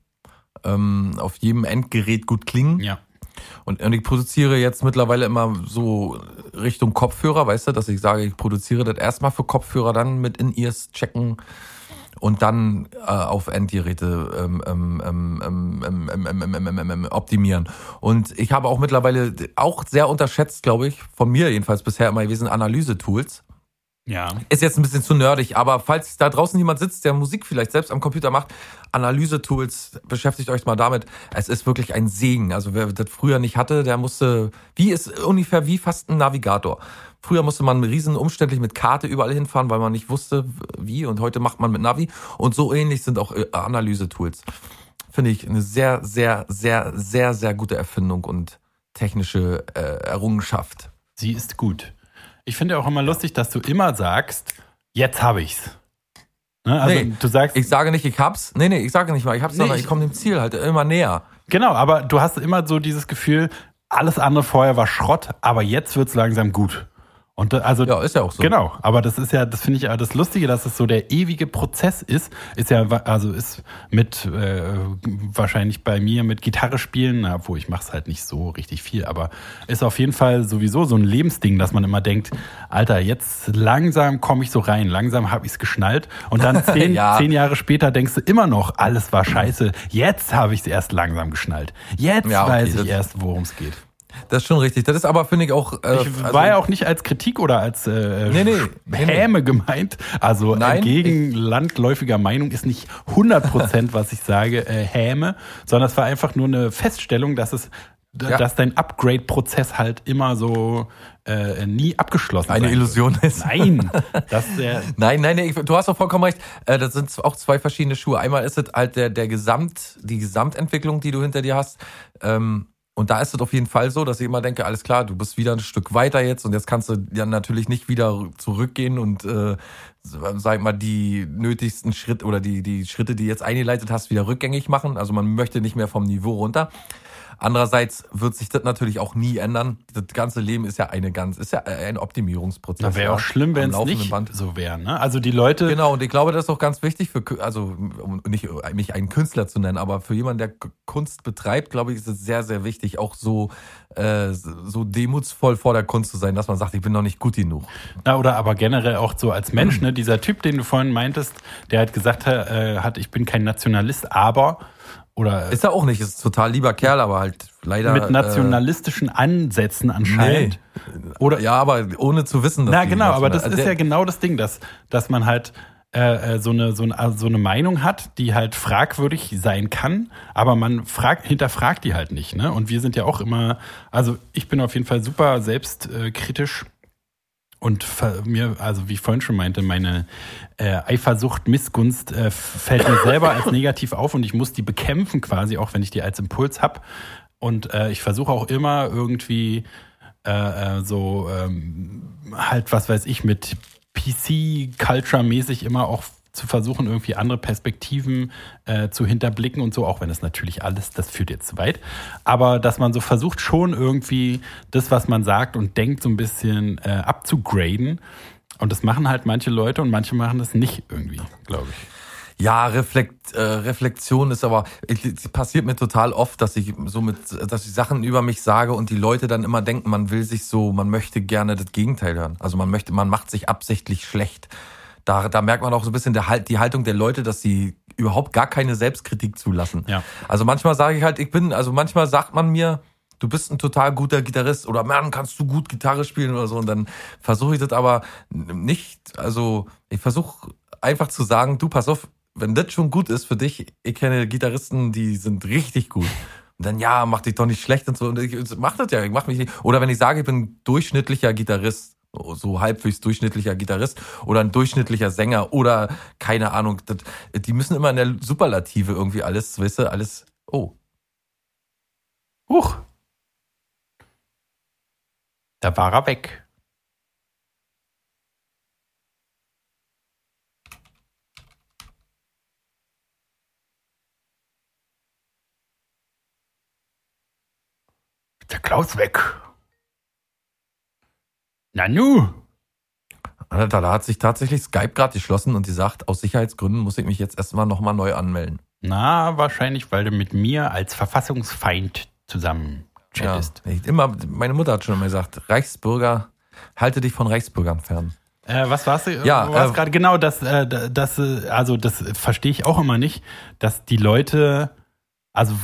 ähm, auf jedem Endgerät gut klingen. Ja. Und, und ich produziere jetzt mittlerweile immer so Richtung Kopfhörer, weißt du, dass ich sage, ich produziere das erstmal für Kopfhörer, dann mit In-Ears checken und dann äh, auf Endgeräte ähm, ähm, optimieren. Und ich habe auch mittlerweile auch sehr unterschätzt, glaube ich, von mir jedenfalls bisher immer gewesen, Analyse-Tools. Ja. Ist jetzt ein bisschen zu nerdig, aber falls da draußen jemand sitzt, der Musik vielleicht selbst am Computer macht, Analyse-Tools, beschäftigt euch mal damit. Es ist wirklich ein Segen. Also wer das früher nicht hatte, der musste, wie ist ungefähr wie fast ein Navigator. Früher musste man riesen umständlich mit Karte überall hinfahren, weil man nicht wusste, wie. Und heute macht man mit Navi. Und so ähnlich sind auch äh, Analyse-Tools. Finde ich eine sehr, sehr, sehr, sehr, sehr gute Erfindung und technische äh, Errungenschaft. Sie ist gut. Ich finde auch immer lustig, dass du immer sagst, jetzt habe ich's. Ne? Also Nee, du sagst, Ich sage nicht, ich hab's. Nee, nee, ich sage nicht mal, ich hab's, Nee, sondern ich- ich komme dem Ziel halt immer näher. genau, aber du hast immer so dieses Gefühl, alles andere vorher war Schrott, aber jetzt wird's langsam gut. Und da- also Ja, ist ja auch so. Genau, aber das ist ja, das finde ich ja das Lustige, dass es so der ewige Prozess ist, ist ja, also ist mit äh, wahrscheinlich bei mir mit Gitarre spielen, obwohl ich mache es halt nicht so richtig viel, aber ist auf jeden Fall sowieso so ein Lebensding, dass man immer denkt, Alter, jetzt langsam komme ich so rein, langsam habe ich es geschnallt und dann zehn, Ja. zehn Jahre später denkst du immer noch, alles war scheiße, jetzt habe ich es erst langsam geschnallt, jetzt Ja, okay, weiß ich erst, worum es geht. Das ist schon richtig. Das ist aber, finde ich, auch. Äh, Ich also- war ja auch nicht als Kritik oder als äh, Nee, nee, nee, nee. Häme gemeint. Also Nein, entgegen landläufiger Meinung ist nicht 100 Prozent, was ich sage, äh, Häme, sondern es war einfach nur eine Feststellung, dass es Ja. dass dein Upgrade-Prozess halt immer so äh, nie abgeschlossen Eine Illusion wird. ist. Nein, dass der Nein, nein, nee, ich- du hast auch vollkommen recht. Äh, das sind auch zwei verschiedene Schuhe. Einmal ist es halt der, der Gesamt, die Gesamtentwicklung, die du hinter dir hast. Ähm, und da ist es auf jeden Fall so, dass ich immer denke, alles klar, du bist wieder ein Stück weiter jetzt und jetzt kannst du ja natürlich nicht wieder zurückgehen und äh, sag mal die nötigsten Schritte oder die die Schritte, die jetzt eingeleitet hast, wieder rückgängig machen. Also man möchte nicht mehr vom Niveau runter. Andererseits wird sich das natürlich auch nie ändern. Das ganze Leben ist ja eine ganz, ist ja ein Optimierungsprozess. Na, wäre auch schlimm, wenn es nicht Band. so wäre. Ne? Also die Leute, Genau, und ich glaube, das ist auch ganz wichtig für, also um nicht mich einen Künstler zu nennen, aber für jemanden, der Kunst betreibt, glaube ich, ist es sehr, sehr wichtig, auch so, äh, so demutsvoll vor der Kunst zu sein, dass man sagt, ich bin noch nicht gut genug. na, oder aber generell auch so als Mensch, ne? dieser Typ, den du vorhin meintest, der hat gesagt äh, hat, ich bin kein Nationalist, aber oder Ist er auch nicht, ist total lieber Kerl, aber halt leider. mit nationalistischen Ansätzen Äh, anscheinend. nee. Oder ja, aber ohne zu wissen, dass Na genau, aber das national- ist ja genau das Ding, dass, dass man halt äh, äh, so, eine, so, eine, so eine Meinung hat, die halt fragwürdig sein kann, aber man fragt, hinterfragt die halt nicht. Ne? Und wir sind ja auch immer, also ich bin auf jeden Fall super selbstkritisch. Äh, und mir, also wie ich vorhin schon meinte, meine äh, Eifersucht, Missgunst äh, fällt mir selber als negativ auf und ich muss die bekämpfen quasi, auch wenn ich die als Impuls hab. Und äh, ich versuche auch immer irgendwie äh, äh, so ähm, halt, was weiß ich, mit PC-Culture-mäßig immer auch zu versuchen, irgendwie andere Perspektiven äh, zu hinterblicken und so, auch wenn es natürlich alles, das führt jetzt zu weit. Aber dass man so versucht, schon irgendwie das, was man sagt und denkt, so ein bisschen äh, abzugraden. Und das machen halt manche Leute und manche machen das nicht irgendwie, glaube ich. Ja, Reflekt, äh, Reflexion ist aber, ich- passiert mir total oft, dass ich so mit, dass ich Sachen über mich sage und die Leute dann immer denken, man will sich so, man möchte gerne das Gegenteil hören. Also man möchte, man macht sich absichtlich schlecht. Da, da merkt man auch so ein bisschen der, die Haltung der Leute, dass sie überhaupt gar keine Selbstkritik zulassen. Ja. Also manchmal sage ich halt, ich bin, also manchmal sagt man mir, du bist ein total guter Gitarrist oder Mann, kannst du gut Gitarre spielen oder so. Und dann versuche ich das aber nicht, also ich versuche einfach zu sagen, du pass auf, wenn das schon gut ist für dich, ich kenne Gitarristen, die sind richtig gut. Und dann, ja, mach dich doch nicht schlecht und so. Und ich mach das ja, ich mach mich nicht. Oder wenn ich sage, ich bin durchschnittlicher Gitarrist, so halbwegs durchschnittlicher Gitarrist oder ein durchschnittlicher Sänger oder keine Ahnung, das, die müssen immer in der Superlative irgendwie alles, weißt du, alles, oh, Huch. Da war er weg. Der Klaus weg. Nanu. Alter, da hat sich tatsächlich Skype gerade geschlossen und die sagt, aus Sicherheitsgründen muss ich mich jetzt erstmal nochmal neu anmelden. Na, wahrscheinlich, weil du mit mir als Verfassungsfeind zusammen Ja, chattest. ich, immer, meine Mutter hat schon immer gesagt, Reichsbürger, halte dich von Reichsbürgern fern. Äh, was warst du? Ja, äh, gerade genau das, äh, das, äh, also das verstehe ich auch immer nicht, dass die Leute, also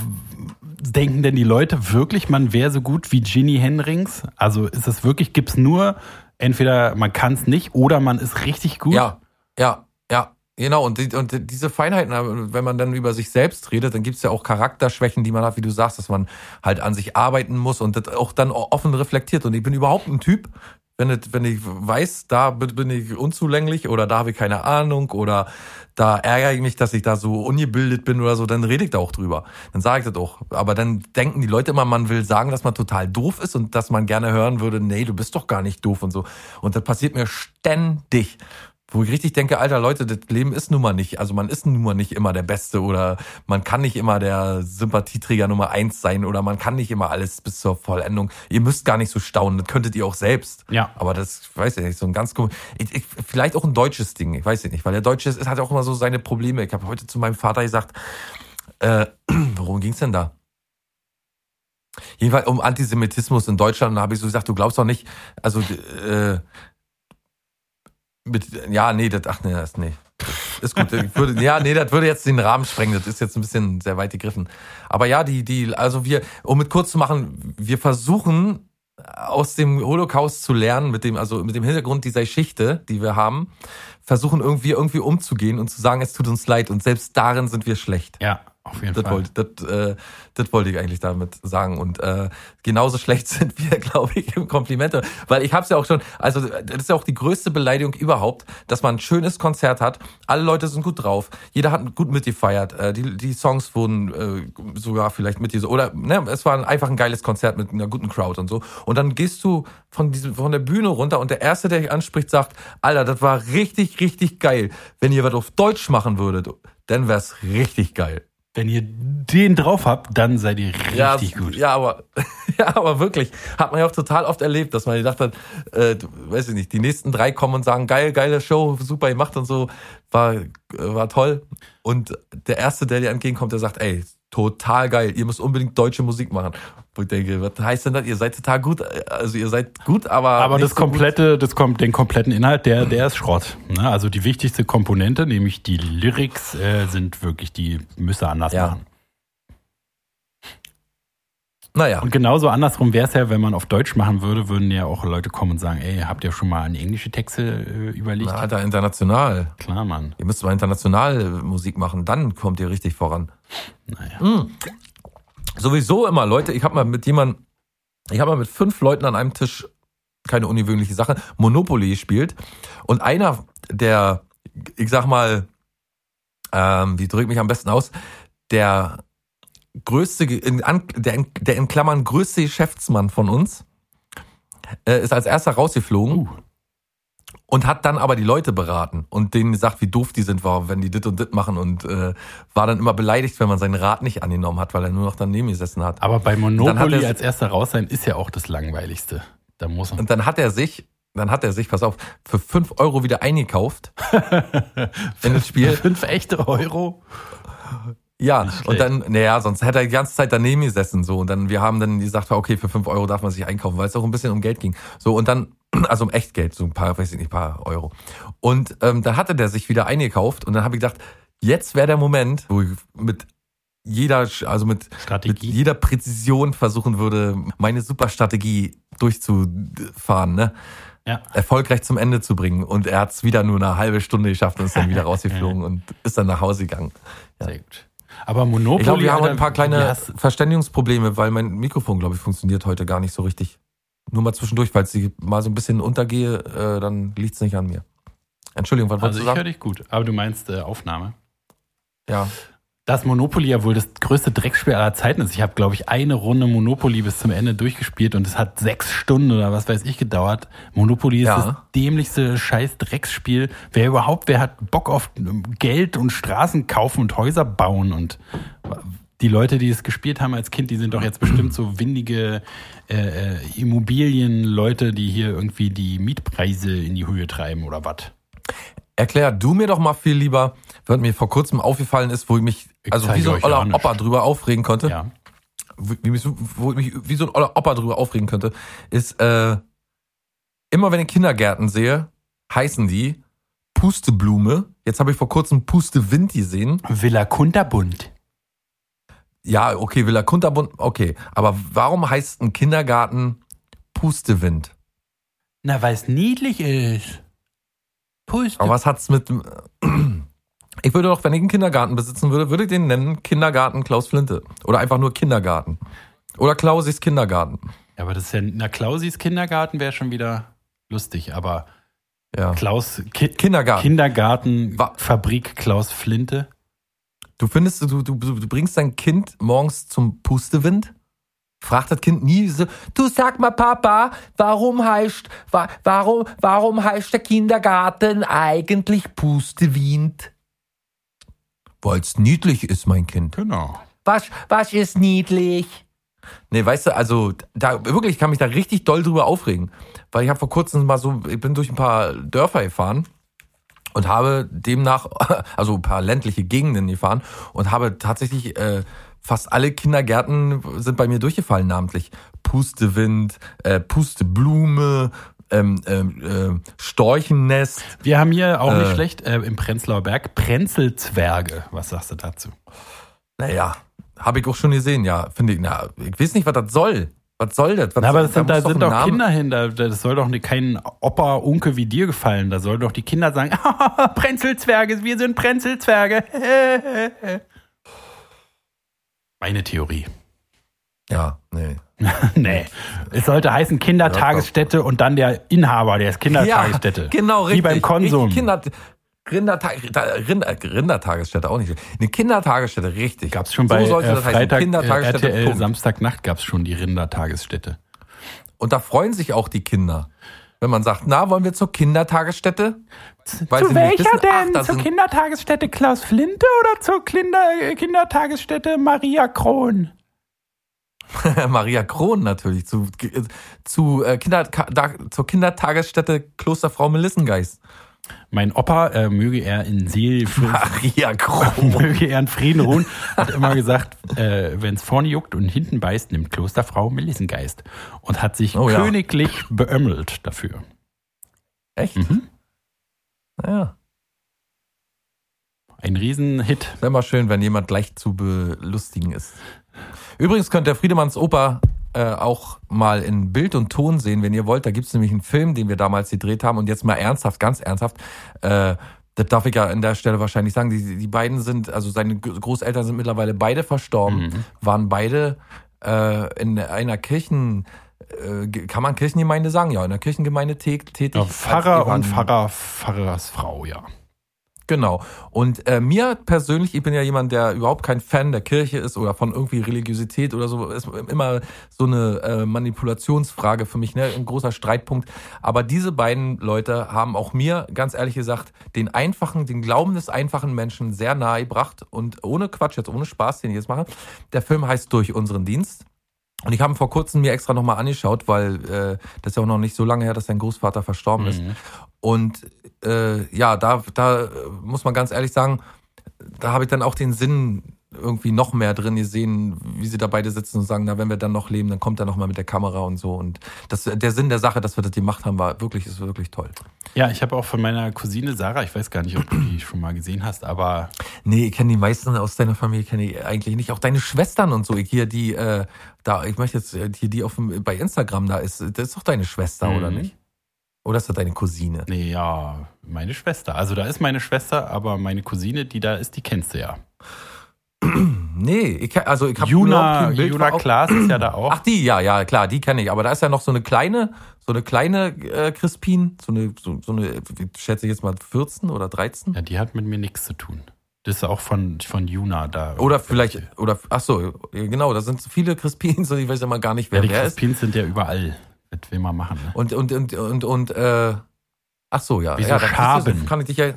denken denn die Leute wirklich, man wäre so gut wie Ginny Henrings? Also ist es wirklich, gibt's nur entweder man kann es nicht oder man ist richtig gut? Ja, ja, ja. Genau, und, die, und diese Feinheiten, wenn man dann über sich selbst redet, dann gibt's ja auch Charakterschwächen, die man hat, wie du sagst, dass man halt an sich arbeiten muss und das auch dann offen reflektiert. Und ich bin überhaupt ein Typ, wenn, es, wenn ich weiß, da bin ich unzulänglich oder da habe ich keine Ahnung oder da ärgere ich mich, dass ich da so ungebildet bin oder so, dann rede ich da auch drüber. Dann sage ich das auch. Aber dann denken die Leute immer, man will sagen, dass man total doof ist und dass man gerne hören würde, nee, du bist doch gar nicht doof und so. Und das passiert mir ständig. Wo ich richtig denke, alter Leute, das Leben ist nun mal nicht, also man ist nun mal nicht immer der Beste oder man kann nicht immer der Sympathieträger Nummer eins sein oder man kann nicht immer alles bis zur Vollendung. Ihr müsst gar nicht so staunen, das könntet ihr auch selbst. Ja. Aber das, ich weiß ich nicht, so ein ganz, kom- ich, ich, vielleicht auch ein deutsches Ding, ich weiß nicht, weil der Deutsche ist, hat auch immer so seine Probleme. Ich habe heute zu meinem Vater gesagt, äh, worum ging's denn da? Jedenfalls um Antisemitismus in Deutschland. Da habe ich so gesagt, du glaubst doch nicht, also äh, mit, ja, nee, das, ach nee, das, nee. Ist gut. Würde, ja, nee, das würde jetzt den Rahmen sprengen. Das ist jetzt ein bisschen sehr weit gegriffen. Aber ja, die, die, also wir, um mit kurz zu machen, wir versuchen aus dem Holocaust zu lernen, mit dem, also mit dem Hintergrund dieser Geschichte, die wir haben, versuchen irgendwie, irgendwie umzugehen und zu sagen, es tut uns leid und selbst darin sind wir schlecht. Ja. Auf jeden Das Fall. wollte, das, äh, das wollte ich eigentlich damit sagen. Und äh, genauso schlecht sind wir, glaube ich, im Komplimente. Weil ich habe es ja auch schon, also das ist ja auch die größte Beleidigung überhaupt, dass man ein schönes Konzert hat, alle Leute sind gut drauf, jeder hat gut mitgefeiert, äh, die, die Songs wurden äh, sogar vielleicht mit diese oder ne, es war einfach ein geiles Konzert mit einer guten Crowd und so. Und dann gehst du von diesem von der Bühne runter und der erste, der dich anspricht, sagt, Alter, das war richtig, richtig geil. Wenn ihr was auf Deutsch machen würdet, dann wär's richtig geil. Wenn ihr den drauf habt, dann seid ihr richtig ja, gut. Ja, aber, ja, aber wirklich. Hat man ja auch total oft erlebt, dass man gedacht hat, äh, weiß ich nicht, die nächsten drei kommen und sagen, geil, geile Show, super gemacht und so, war, äh, war toll. Und der Erste, der dir entgegenkommt, der sagt, ey, total geil, ihr müsst unbedingt deutsche Musik machen. Wo ich denke, was heißt denn das? Ihr seid total gut, also ihr seid gut, aber. Aber das so gut. komplette, das kommt, den kompletten Inhalt, der, der ist Schrott. Ne? Also die wichtigste Komponente, nämlich die Lyrics, äh, sind wirklich die müsse anders Ja. machen. Naja. Und genauso andersrum wäre es ja, wenn man auf Deutsch machen würde, würden ja auch Leute kommen und sagen, ey, habt ihr schon mal an englische Texte äh, überlegt? Na, Alter, international. Klar, Mann. Ihr müsst mal international Musik machen, dann kommt ihr richtig voran. Naja. Sowieso immer, Leute, ich habe mal mit jemandem, ich habe mal mit fünf Leuten an einem Tisch, keine ungewöhnliche Sache, Monopoly gespielt. Und einer der, ich sag mal, ähm, wie drücke ich mich am besten aus, der größte, in, der, in, der in Klammern größte Geschäftsmann von uns, äh, ist als erster rausgeflogen Uh. und hat dann aber die Leute beraten und denen gesagt, wie doof die sind, war, wenn die dit und dit machen und äh, war dann immer beleidigt, wenn man seinen Rat nicht angenommen hat, weil er nur noch daneben gesessen hat. Aber bei Monopoly er- als erster raus sein ist ja auch das Langweiligste. Da muss man. Und dann hat er sich, dann hat er sich, pass auf, für fünf Euro wieder eingekauft in das Spiel. Fünf echte Euro? Ja, und dann, naja, sonst hätte er die ganze Zeit daneben gesessen, so. Und dann, wir haben dann gesagt, okay, für fünf Euro darf man sich einkaufen, weil es auch ein bisschen um Geld ging. So, und dann, also um Echtgeld, so ein paar, weiß ich nicht, paar Euro. Und ähm, dann hatte der sich wieder eingekauft und dann habe ich gedacht, jetzt wäre der Moment, wo ich mit jeder, also mit, mit jeder Präzision versuchen würde, meine Superstrategie durchzufahren, ne? Ja. erfolgreich zum Ende zu bringen. Und er hat es wieder nur eine halbe Stunde geschafft und ist dann wieder rausgeflogen und ist dann nach Hause gegangen. Sehr gut. Aber Monopoly. Ich glaube, wir haben ein paar kleine hast- Verständigungsprobleme, weil mein Mikrofon, glaube ich, funktioniert heute gar nicht so richtig. Nur mal zwischendurch, falls ich mal so ein bisschen untergehe, äh, dann liegt es nicht an mir. Entschuldigung, was Also wolltest ich du höre sagen? dich gut. Aber du meinst äh, Aufnahme. Ja. Das Monopoly ja wohl das größte Dreckspiel aller Zeiten ist. Ich habe, glaube ich, eine Runde Monopoly bis zum Ende durchgespielt und es hat sechs Stunden oder was weiß ich gedauert. Monopoly ist Ja. das dämlichste scheiß Drecksspiel. Wer überhaupt, wer hat Bock auf Geld und Straßen kaufen und Häuser bauen und die Leute, die es gespielt haben als Kind, die sind doch jetzt bestimmt so windige äh, äh, Immobilienleute, die hier irgendwie die Mietpreise in die Höhe treiben oder was. Erklär du mir doch mal viel lieber, was mir vor kurzem aufgefallen ist, wo ich mich, Ich also wie so ein oller. Opa drüber aufregen konnte. Ja. wie, mich wo ich mich wie so ein oller Opa drüber aufregen könnte, ist, äh, immer wenn ich Kindergärten sehe, heißen die Pusteblume. Jetzt habe ich vor kurzem Pustewind gesehen. Villa Kunterbund. Ja, okay, Villa Kunterbund, okay. Aber warum heißt ein Kindergarten Pustewind? Na, weil es niedlich ist. Puste. Aber was hat's mit. Ich würde doch, wenn ich einen Kindergarten besitzen würde, würde ich den nennen Kindergarten Klaus Flinte. Oder einfach nur Kindergarten. Oder Klausis Kindergarten. Ja, aber das ist ja, na, Klausis Kindergarten wäre schon wieder lustig, aber Ja. Klaus, Ki Kindergarten. Kindergarten, Wa- Fabrik Klaus Flinte. Du findest, du, du, du bringst dein Kind morgens zum Pustewind? Fragt das Kind nie so, du sag mal Papa, warum heißt, wa, warum, warum heißt der Kindergarten eigentlich Pustewind? Weil's niedlich ist, mein Kind. Genau. Was, was ist niedlich? Nee, weißt du, also da wirklich ich kann mich da richtig doll drüber aufregen, weil ich habe vor kurzem mal so, ich bin durch ein paar Dörfer gefahren und habe demnach, also ein paar ländliche Gegenden gefahren und habe tatsächlich äh, fast alle Kindergärten sind bei mir durchgefallen namentlich. Pustewind, äh, Pusteblume, ähm, ähm, äh, Storchennest. Wir haben hier auch nicht Äh. schlecht äh, im Prenzlauer Berg Prenzelzwerge. Was sagst du dazu? Naja, habe ich auch schon gesehen, ja, finde ich. Na, ich weiß nicht, was das soll. Was soll das? Was Na, aber soll, das sind, da doch sind doch Name- Kinder hin. Da, das soll doch kein Opa, Unke wie dir gefallen. Da sollen doch die Kinder sagen, Prenzelzwerge, wir sind Prenzelzwerge. Meine Theorie. Ja, nee. nee. Es sollte heißen Kindertagesstätte und dann der Inhaber der ist Kindertagesstätte. Ja, genau, richtig. Wie beim Konsum. Kinder, Rinderta Rinder, Rindertagesstätte auch nicht. Eine Kindertagesstätte, richtig. Gab's schon bei sollte äh, das heißen, Freitag, äh, Kindertagesstätte. RTL Punkt. Samstagnacht gab's schon die Rindertagesstätte. Und da freuen sich auch die Kinder. Wenn man sagt, na, wollen wir zur Kindertagesstätte? Weil Zu sie welcher wissen, ach, denn? da zur Kindertagesstätte Klaus Flinte oder zur Kinder, Kindertagesstätte Maria Kron? Maria Kron natürlich, zu, zu, äh, Kinder, da, zur Kindertagesstätte Klosterfrau Melissengeist. Mein Opa, äh, möge er in Seel, Maria Kron. möge er in Frieden ruhen, hat immer gesagt, äh, wenn es vorne juckt und hinten beißt, nimmt Klosterfrau Melissengeist. Und hat sich Oh ja. königlich beömmelt dafür. Echt? Mhm. Ja. Ein Riesenhit. Wäre mal schön, wenn jemand leicht zu belustigen ist. Übrigens könnt ihr Friedemanns Oper äh, auch mal in Bild und Ton sehen, wenn ihr wollt. Da gibt's nämlich einen Film, den wir damals gedreht haben. Und jetzt mal ernsthaft, ganz ernsthaft. Äh, das darf ich ja an der Stelle wahrscheinlich sagen. Die, die beiden sind, also seine Großeltern sind mittlerweile beide verstorben, Mhm. waren beide äh, in einer Kirchen, äh, kann man Kirchengemeinde sagen? Ja, in der Kirchengemeinde tä- tätig. Ja, Pfarrer und Pfarrer, Pfarrersfrau, ja. Genau. Und äh, mir persönlich, ich bin ja jemand, der überhaupt kein Fan der Kirche ist oder von irgendwie Religiosität oder so, ist immer so eine äh, Manipulationsfrage für mich, ne? ein großer Streitpunkt. Aber diese beiden Leute haben auch mir, ganz ehrlich gesagt, den einfachen, den Glauben des einfachen Menschen sehr nahe gebracht und ohne Quatsch, jetzt ohne Spaß, den ich jetzt mache. Der Film heißt Durch unseren Dienst. Und ich habe vor kurzem mir extra nochmal angeschaut, weil äh, das ist ja auch noch nicht so lange her, dass sein Großvater verstorben ist. Und äh, ja, da, da muss man ganz ehrlich sagen, da habe ich dann auch den Sinn irgendwie noch mehr drin gesehen, wie sie da beide sitzen und sagen, na, wenn wir dann noch leben, dann kommt er noch mal mit der Kamera und so. Und das, der Sinn der Sache, dass wir das gemacht haben, war wirklich, ist wirklich toll. Ja, ich habe auch von meiner Cousine Sarah, ich weiß gar nicht, ob du die schon mal gesehen hast, aber Nee, ich kenne die meisten aus deiner Familie, kenne ich eigentlich nicht. Auch deine Schwestern und so. Ich hier die, äh, da, ich möchte jetzt äh, hier die auf dem, bei Instagram da ist, das ist doch deine Schwester, oder Mhm. nicht? Oder ist das deine Cousine? nee, ja, meine Schwester. Also da ist meine Schwester, aber meine Cousine, die da ist, die kennst du ja. Nee, ich, also ich habe Juna, Juna Klaas ist ja da auch. Ach, die, ja, ja, klar, die kenne ich. Aber da ist ja noch so eine kleine, so eine kleine äh, Crispin, so eine, so, so eine, ich schätze ich jetzt mal 14 oder 13. Ja, die hat mit mir nichts zu tun. Das ist auch von, von Juna da. Oder vielleicht, oder, ach so, genau, da sind so viele Crispins und ich weiß ja mal gar nicht, Ja, wer die wer ist. Crispins sind ja überall. Das will man machen. Ne? Und, und, und, und, und, äh, ach so, ja. Wie so ja, Schaben. du, kann ich dich ja,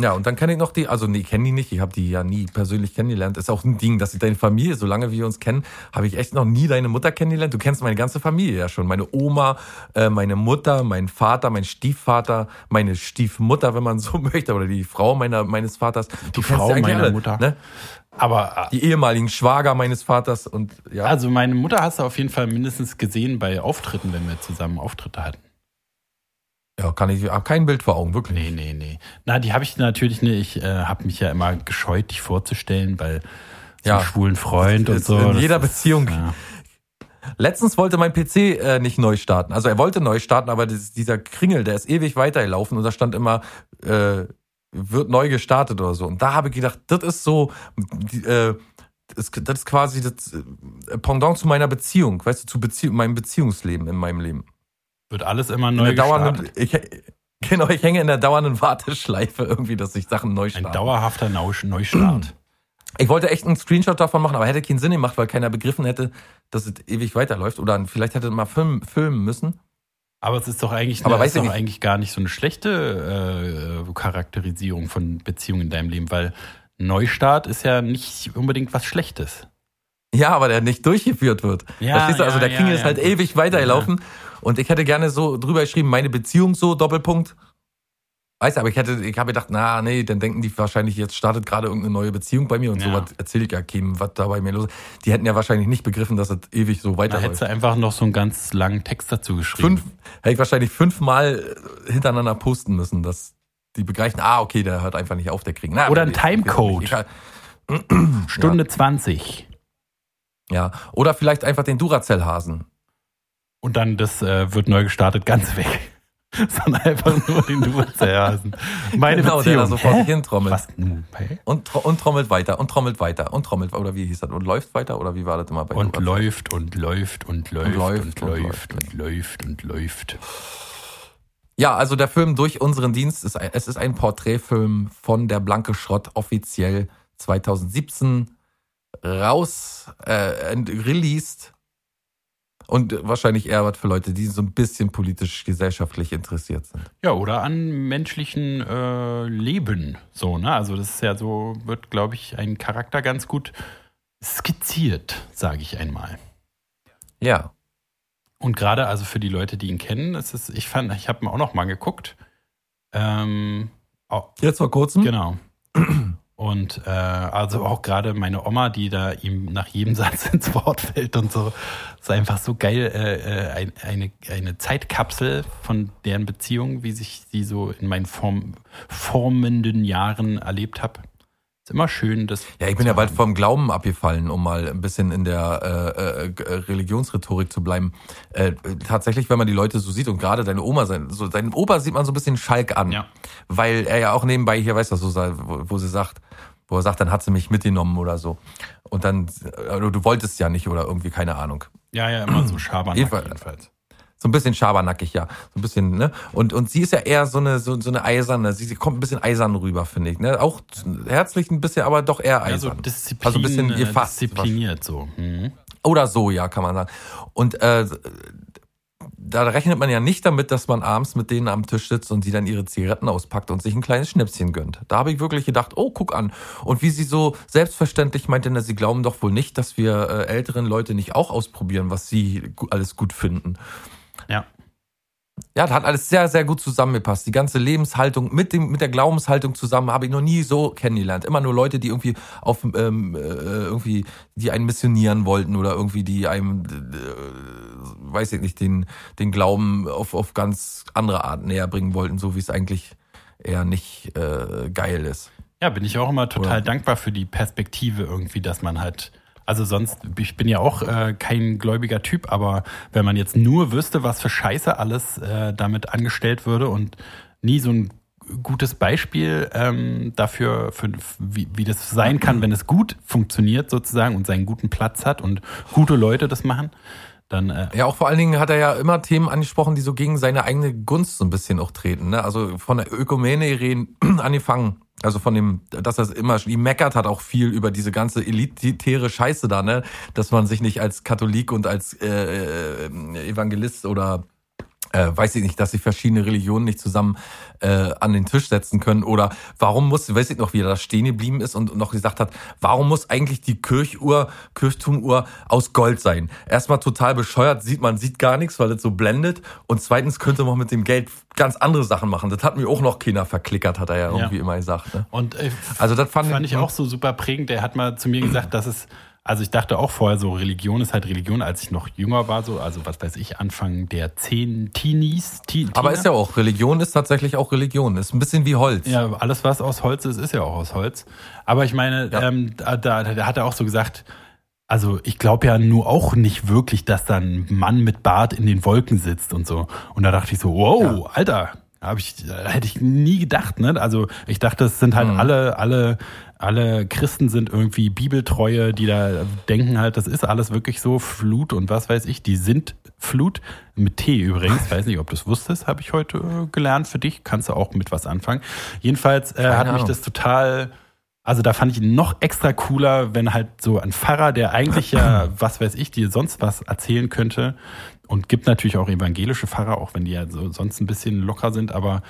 ja, und dann kenne ich noch die, also nee, kenne die nicht, ich habe die ja nie persönlich kennengelernt. Ist auch ein Ding, dass ich deine Familie, solange wir uns kennen, habe ich echt noch nie deine Mutter kennengelernt. Du kennst meine ganze Familie ja schon. Meine Oma, äh, meine Mutter, mein Vater, mein Stiefvater, meine Stiefmutter, wenn man so möchte, oder die Frau meiner, meines Vaters. Du Die Frau meiner Mutter. Ne? Aber Die ehemaligen Schwager meines Vaters und ja. also meine Mutter hast du auf jeden Fall mindestens gesehen bei Auftritten, wenn wir zusammen Auftritte hatten. Ja, kann ich, hab kein Bild vor Augen, wirklich. Nee, nee, nee. Na, die habe ich natürlich nicht. Ich äh, habe mich ja immer gescheut, dich vorzustellen, weil so Ja. schwulen Freund und so. in jeder ist- Beziehung. Ja. Letztens wollte mein PC äh, nicht neu starten. Also er wollte neu starten, aber das, dieser Kringel, der ist ewig weitergelaufen und da stand immer, äh, wird neu gestartet oder so. Und da habe ich gedacht, das ist so, äh, das, das ist quasi das äh, Pendant zu meiner Beziehung, weißt du, zu Bezie meinem Beziehungsleben in meinem Leben. Wird alles immer In neu der dauernden, gestartet. ich, genau, ich hänge in der dauernden Warteschleife irgendwie, dass sich Sachen neu Ein starten. dauerhafter Neu- Neustart. Ich wollte echt einen Screenshot davon machen, aber hätte keinen Sinn gemacht, weil keiner begriffen hätte, dass es ewig weiterläuft. Oder vielleicht hätte man filmen, filmen müssen. Aber es ist doch eigentlich, Aber eine, weiß ist ich doch eigentlich gar nicht so eine schlechte äh, Charakterisierung von Beziehungen in deinem Leben, weil Neustart ist ja nicht unbedingt was Schlechtes. Ja, aber der nicht durchgeführt wird. Ja, Verstehst du? Also ja, der King ja, ist halt ewig weitergelaufen. Und ich hätte gerne so drüber geschrieben, meine Beziehung so, Doppelpunkt. Weißt du, aber ich hätte, ich habe gedacht, na, nee, dann denken die wahrscheinlich, jetzt startet gerade irgendeine neue Beziehung bei mir und Ja. so was erzähle ich ja keinem, was da bei mir los ist. Die hätten ja wahrscheinlich nicht begriffen, dass es ewig so Da weiterläuft. hättest du einfach noch so einen ganz langen Text dazu geschrieben. Fünf, hätte ich wahrscheinlich fünfmal äh, hintereinander posten müssen, dass die begreifen, ah, okay, der hört einfach nicht auf, der kriegen. Na, Oder ein Timecode. Stunde 20. Ja. Oder vielleicht einfach den Duracell-Hasen. Und dann das äh, wird neu gestartet, ganz weg. sondern einfach nur den Wurzelhasen. Meine Genau, der Beziehung. da so vor sich hin trommelt. Was? Und, tro- und trommelt weiter und trommelt weiter und trommelt oder wie hieß das? Und läuft weiter oder wie war das immer bei Und Duracell? läuft und läuft und läuft und läuft und läuft und läuft und läuft. Ja, also der Film durch unseren Dienst ist ein, es ist ein Porträtfilm von der Blanke Schrott offiziell 2017 raus äh, released und wahrscheinlich eher was für Leute, die so ein bisschen politisch gesellschaftlich interessiert sind. Ja, oder an menschlichen äh, Leben. So, ne? Also das ist ja so, wird, glaube ich, ein Charakter ganz gut skizziert, sage ich einmal. Ja, Und gerade also für die Leute, die ihn kennen, es ist, ich fand, ich habe ihn auch noch mal geguckt. Ähm, au- jetzt vor kurzem. genau. Und äh, also auch gerade meine Oma, die da ihm nach jedem Satz ins Wort fällt und so, ist einfach so geil, äh, äh, ein, eine, eine Zeitkapsel von deren Beziehung, wie sich sie so in meinen form, formenden Jahren erlebt habe. Ist immer schön, das. Ja, ich bin ja bald vom Glauben abgefallen, um mal ein bisschen in der äh, äh, Religionsrhetorik zu bleiben. Äh, tatsächlich, wenn man die Leute so sieht und gerade deine Oma, sein, so deinen Opa sieht man so ein bisschen Schalk an, Ja. weil er ja auch nebenbei hier, weißt du, so, wo, wo sie sagt, wo er sagt, dann hat sie mich mitgenommen oder so. Und dann, äh, du wolltest ja nicht oder irgendwie, keine Ahnung. Ja, ja, immer so Jedenfalls. jedenfalls. So ein bisschen schabernackig, ja. So ein bisschen, ne? Und, und sie ist ja eher so eine, so, so eine eiserne, sie, sie kommt ein bisschen eisern rüber, finde ich, ne? Auch herzlich ein bisschen, aber doch eher Ja, so eisern. Disziplin, also ein bisschen äh, gefasst. diszipliniert so. Mhm. Oder so, ja, kann man sagen. Und äh, da rechnet man ja nicht damit, dass man abends mit denen am Tisch sitzt und sie dann ihre Zigaretten auspackt und sich ein kleines Schnäpschen gönnt. Da habe ich wirklich gedacht, oh, guck an. Und wie sie so selbstverständlich meinte, na, sie glauben doch wohl nicht, dass wir äh, älteren Leute nicht auch ausprobieren, was sie alles gut finden. Ja. Ja, das hat alles sehr, sehr gut zusammengepasst. Die ganze Lebenshaltung mit, dem, mit der Glaubenshaltung zusammen habe ich noch nie so kennengelernt. Immer nur Leute, die irgendwie auf ähm, äh, irgendwie, die einen missionieren wollten oder irgendwie die einem, äh, weiß ich nicht, den, den Glauben auf, auf ganz andere Art näher bringen wollten, so wie es eigentlich eher nicht äh, geil ist. Ja, bin ich auch immer total Oder? dankbar für die Perspektive irgendwie, dass man halt, also sonst, ich bin ja auch äh, kein gläubiger Typ, aber wenn man jetzt nur wüsste, was für Scheiße alles äh, damit angestellt würde und nie so ein gutes Beispiel ähm, dafür, für, wie, wie das sein kann, wenn es gut funktioniert sozusagen und seinen guten Platz hat und gute Leute das machen, dann äh, Ja, auch vor allen Dingen hat er ja immer Themen angesprochen, die so gegen seine eigene Gunst so ein bisschen auch treten. Ne? Also von der Ökumene reden angefangen, also von dem, dass er immer die meckert hat auch viel über diese ganze elitäre Scheiße da, ne? Dass man sich nicht als Katholik und als äh, äh, Evangelist oder äh, weiß ich nicht, dass sich verschiedene Religionen nicht zusammen äh, an den Tisch setzen können oder warum muss, weiß ich noch, wie er da stehen geblieben ist und noch gesagt hat, warum muss eigentlich die Kirchuhr, Kirchtumuhr aus Gold sein? Erstmal total bescheuert, sieht man sieht gar nichts, weil es so blendet und zweitens könnte man mit dem Geld ganz andere Sachen machen. Das hat mir auch noch keiner verklickert, hat er ja irgendwie immer gesagt. Ne? Und äh, Also das fand, fand ich auch so super prägend. Der hat mal zu mir gesagt, dass es, also ich dachte auch vorher so, Religion ist halt Religion, als ich noch jünger war, so, also was weiß ich, Anfang der zehn Teenies. Teen, Aber ist ja auch, Religion ist tatsächlich auch Religion. Ist ein bisschen wie Holz. Ja, alles, was aus Holz ist, ist ja auch aus Holz. Aber ich meine, Ja. ähm, da, da, da hat er auch so gesagt, also ich glaube ja nur auch nicht wirklich, dass da ein Mann mit Bart in den Wolken sitzt und so. Und da dachte ich so, wow, Alter, hab ich, äh, hätte ich nie gedacht, ne? Also ich dachte, es sind halt Mhm. alle, alle, alle Christen sind irgendwie Bibeltreue, die da denken halt, das ist alles wirklich so, Flut und was weiß ich, die sind Flut, mit T übrigens, weiß nicht, ob du es wusstest, habe ich heute äh, gelernt für dich, kannst du auch mit was anfangen. Jedenfalls äh, hat mich das total, also da fand ich ihn noch extra cooler, wenn halt so ein Pfarrer, der eigentlich ja, was weiß ich, dir sonst was erzählen könnte. Und gibt natürlich auch evangelische Pfarrer, auch wenn die ja so sonst ein bisschen locker sind, aber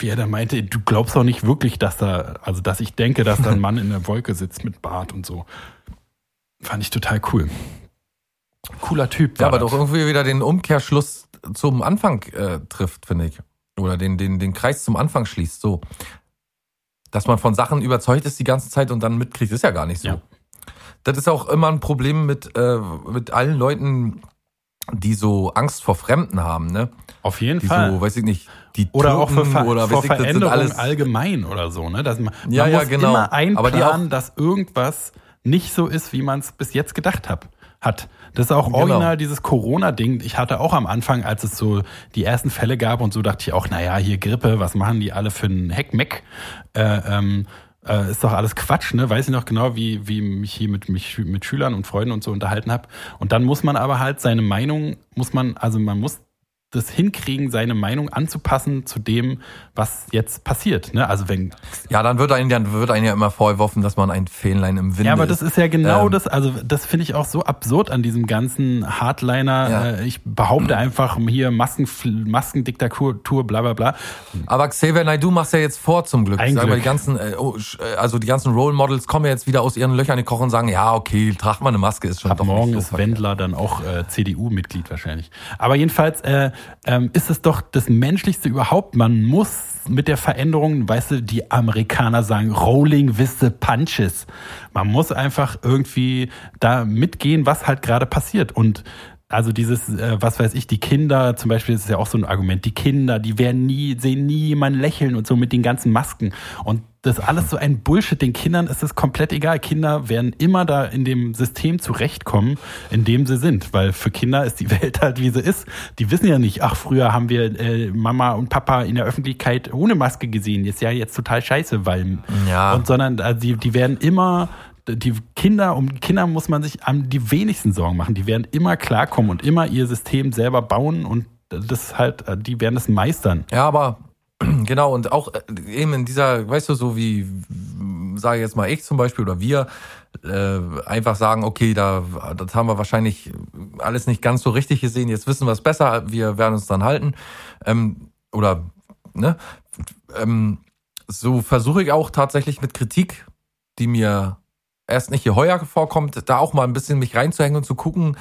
wie er da meinte, du glaubst doch nicht wirklich, dass da, also dass ich denke, dass da ein Mann in der Wolke sitzt mit Bart und so. Fand ich total cool. Cooler Typ. Ja, aber das. doch irgendwie wieder den Umkehrschluss zum Anfang äh, trifft, finde ich. Oder den, den, den Kreis zum Anfang schließt, so. Dass man von Sachen überzeugt ist die ganze Zeit und dann mitkriegt, ist ja gar nicht so. Ja. Das ist auch immer ein Problem mit, äh, mit allen Leuten, die so Angst vor Fremden haben, ne? Auf jeden Die Fall. so, weiß ich nicht, die Oder auch für, Türken Ver oder vor ich, das sind Veränderung alles, allgemein oder so. Ne? Dass man, Ja, man ja, muss genau. immer Aber die einplanen, dass irgendwas nicht so ist, wie man es bis jetzt gedacht hat. hat. Das ist auch Genau. original dieses Corona-Ding. Ich hatte auch am Anfang, als es so die ersten Fälle gab und so, dachte ich auch, naja, hier Grippe, was machen die alle für einen Heckmeck? Äh, ähm, äh, ist doch alles Quatsch, ne? Weiß ich noch genau, wie, wie mich hier mit, mich, mit Schülern und Freunden und so unterhalten habe. Und dann muss man aber halt seine Meinung, muss man, also man muss das hinkriegen, seine Meinung anzupassen zu dem, was jetzt passiert. Ne? Also wenn Ja, dann wird einem, dann wird einem ja immer vorgeworfen, dass man ein Fähnlein im Winde ja, aber das ist ja genau Ähm, das, also das finde ich auch so absurd an diesem ganzen Hardliner. Ja. Äh, ich behaupte einfach hier Masken, Maskendiktatur, bla bla bla. Aber Xavier Naidoo macht's ja jetzt vor zum Glück. Ein Glück. die ganzen, äh, oh, äh, also die ganzen Role Models kommen ja jetzt wieder aus ihren Löchern gekrochen und sagen, ja, okay, tragt mal eine Maske, ist schon Ab doch morgen ist. Wendler dann auch äh, CDU-Mitglied wahrscheinlich. Aber jedenfalls äh, ähm, ist es doch das Menschlichste überhaupt. Man muss mit der Veränderung, weißt du, die Amerikaner sagen rolling with the punches. Man muss einfach irgendwie da mitgehen, was halt gerade passiert. Und also dieses, äh, was weiß ich, die Kinder, zum Beispiel, das ist ja auch so ein Argument, die Kinder, die werden nie, sehen nie jemanden lächeln und so mit den ganzen Masken. Und das ist alles so ein Bullshit. Den Kindern ist es komplett egal. Kinder werden immer da in dem System zurechtkommen, in dem sie sind. Weil für Kinder ist die Welt halt, wie sie ist. Die wissen ja nicht, ach, früher haben wir äh, Mama und Papa in der Öffentlichkeit ohne Maske gesehen. Ist ja jetzt total scheiße, weil. Ja. Und sondern also die, die werden immer. Die Kinder, um Kinder muss man sich am die wenigsten Sorgen machen. Die werden immer klarkommen und immer ihr System selber bauen und das halt, die werden das meistern. Ja, aber genau, und auch äh, eben in dieser, weißt du, so wie, sage jetzt mal ich zum Beispiel oder wir, äh, einfach sagen, okay, da, das haben wir wahrscheinlich alles nicht ganz so richtig gesehen, jetzt wissen wir es besser, wir werden uns dann halten. Ähm, oder, ne? Ähm, so versuche ich auch tatsächlich mit Kritik, die mir erst nicht geheuer vorkommt, da auch mal ein bisschen mich reinzuhängen und zu gucken,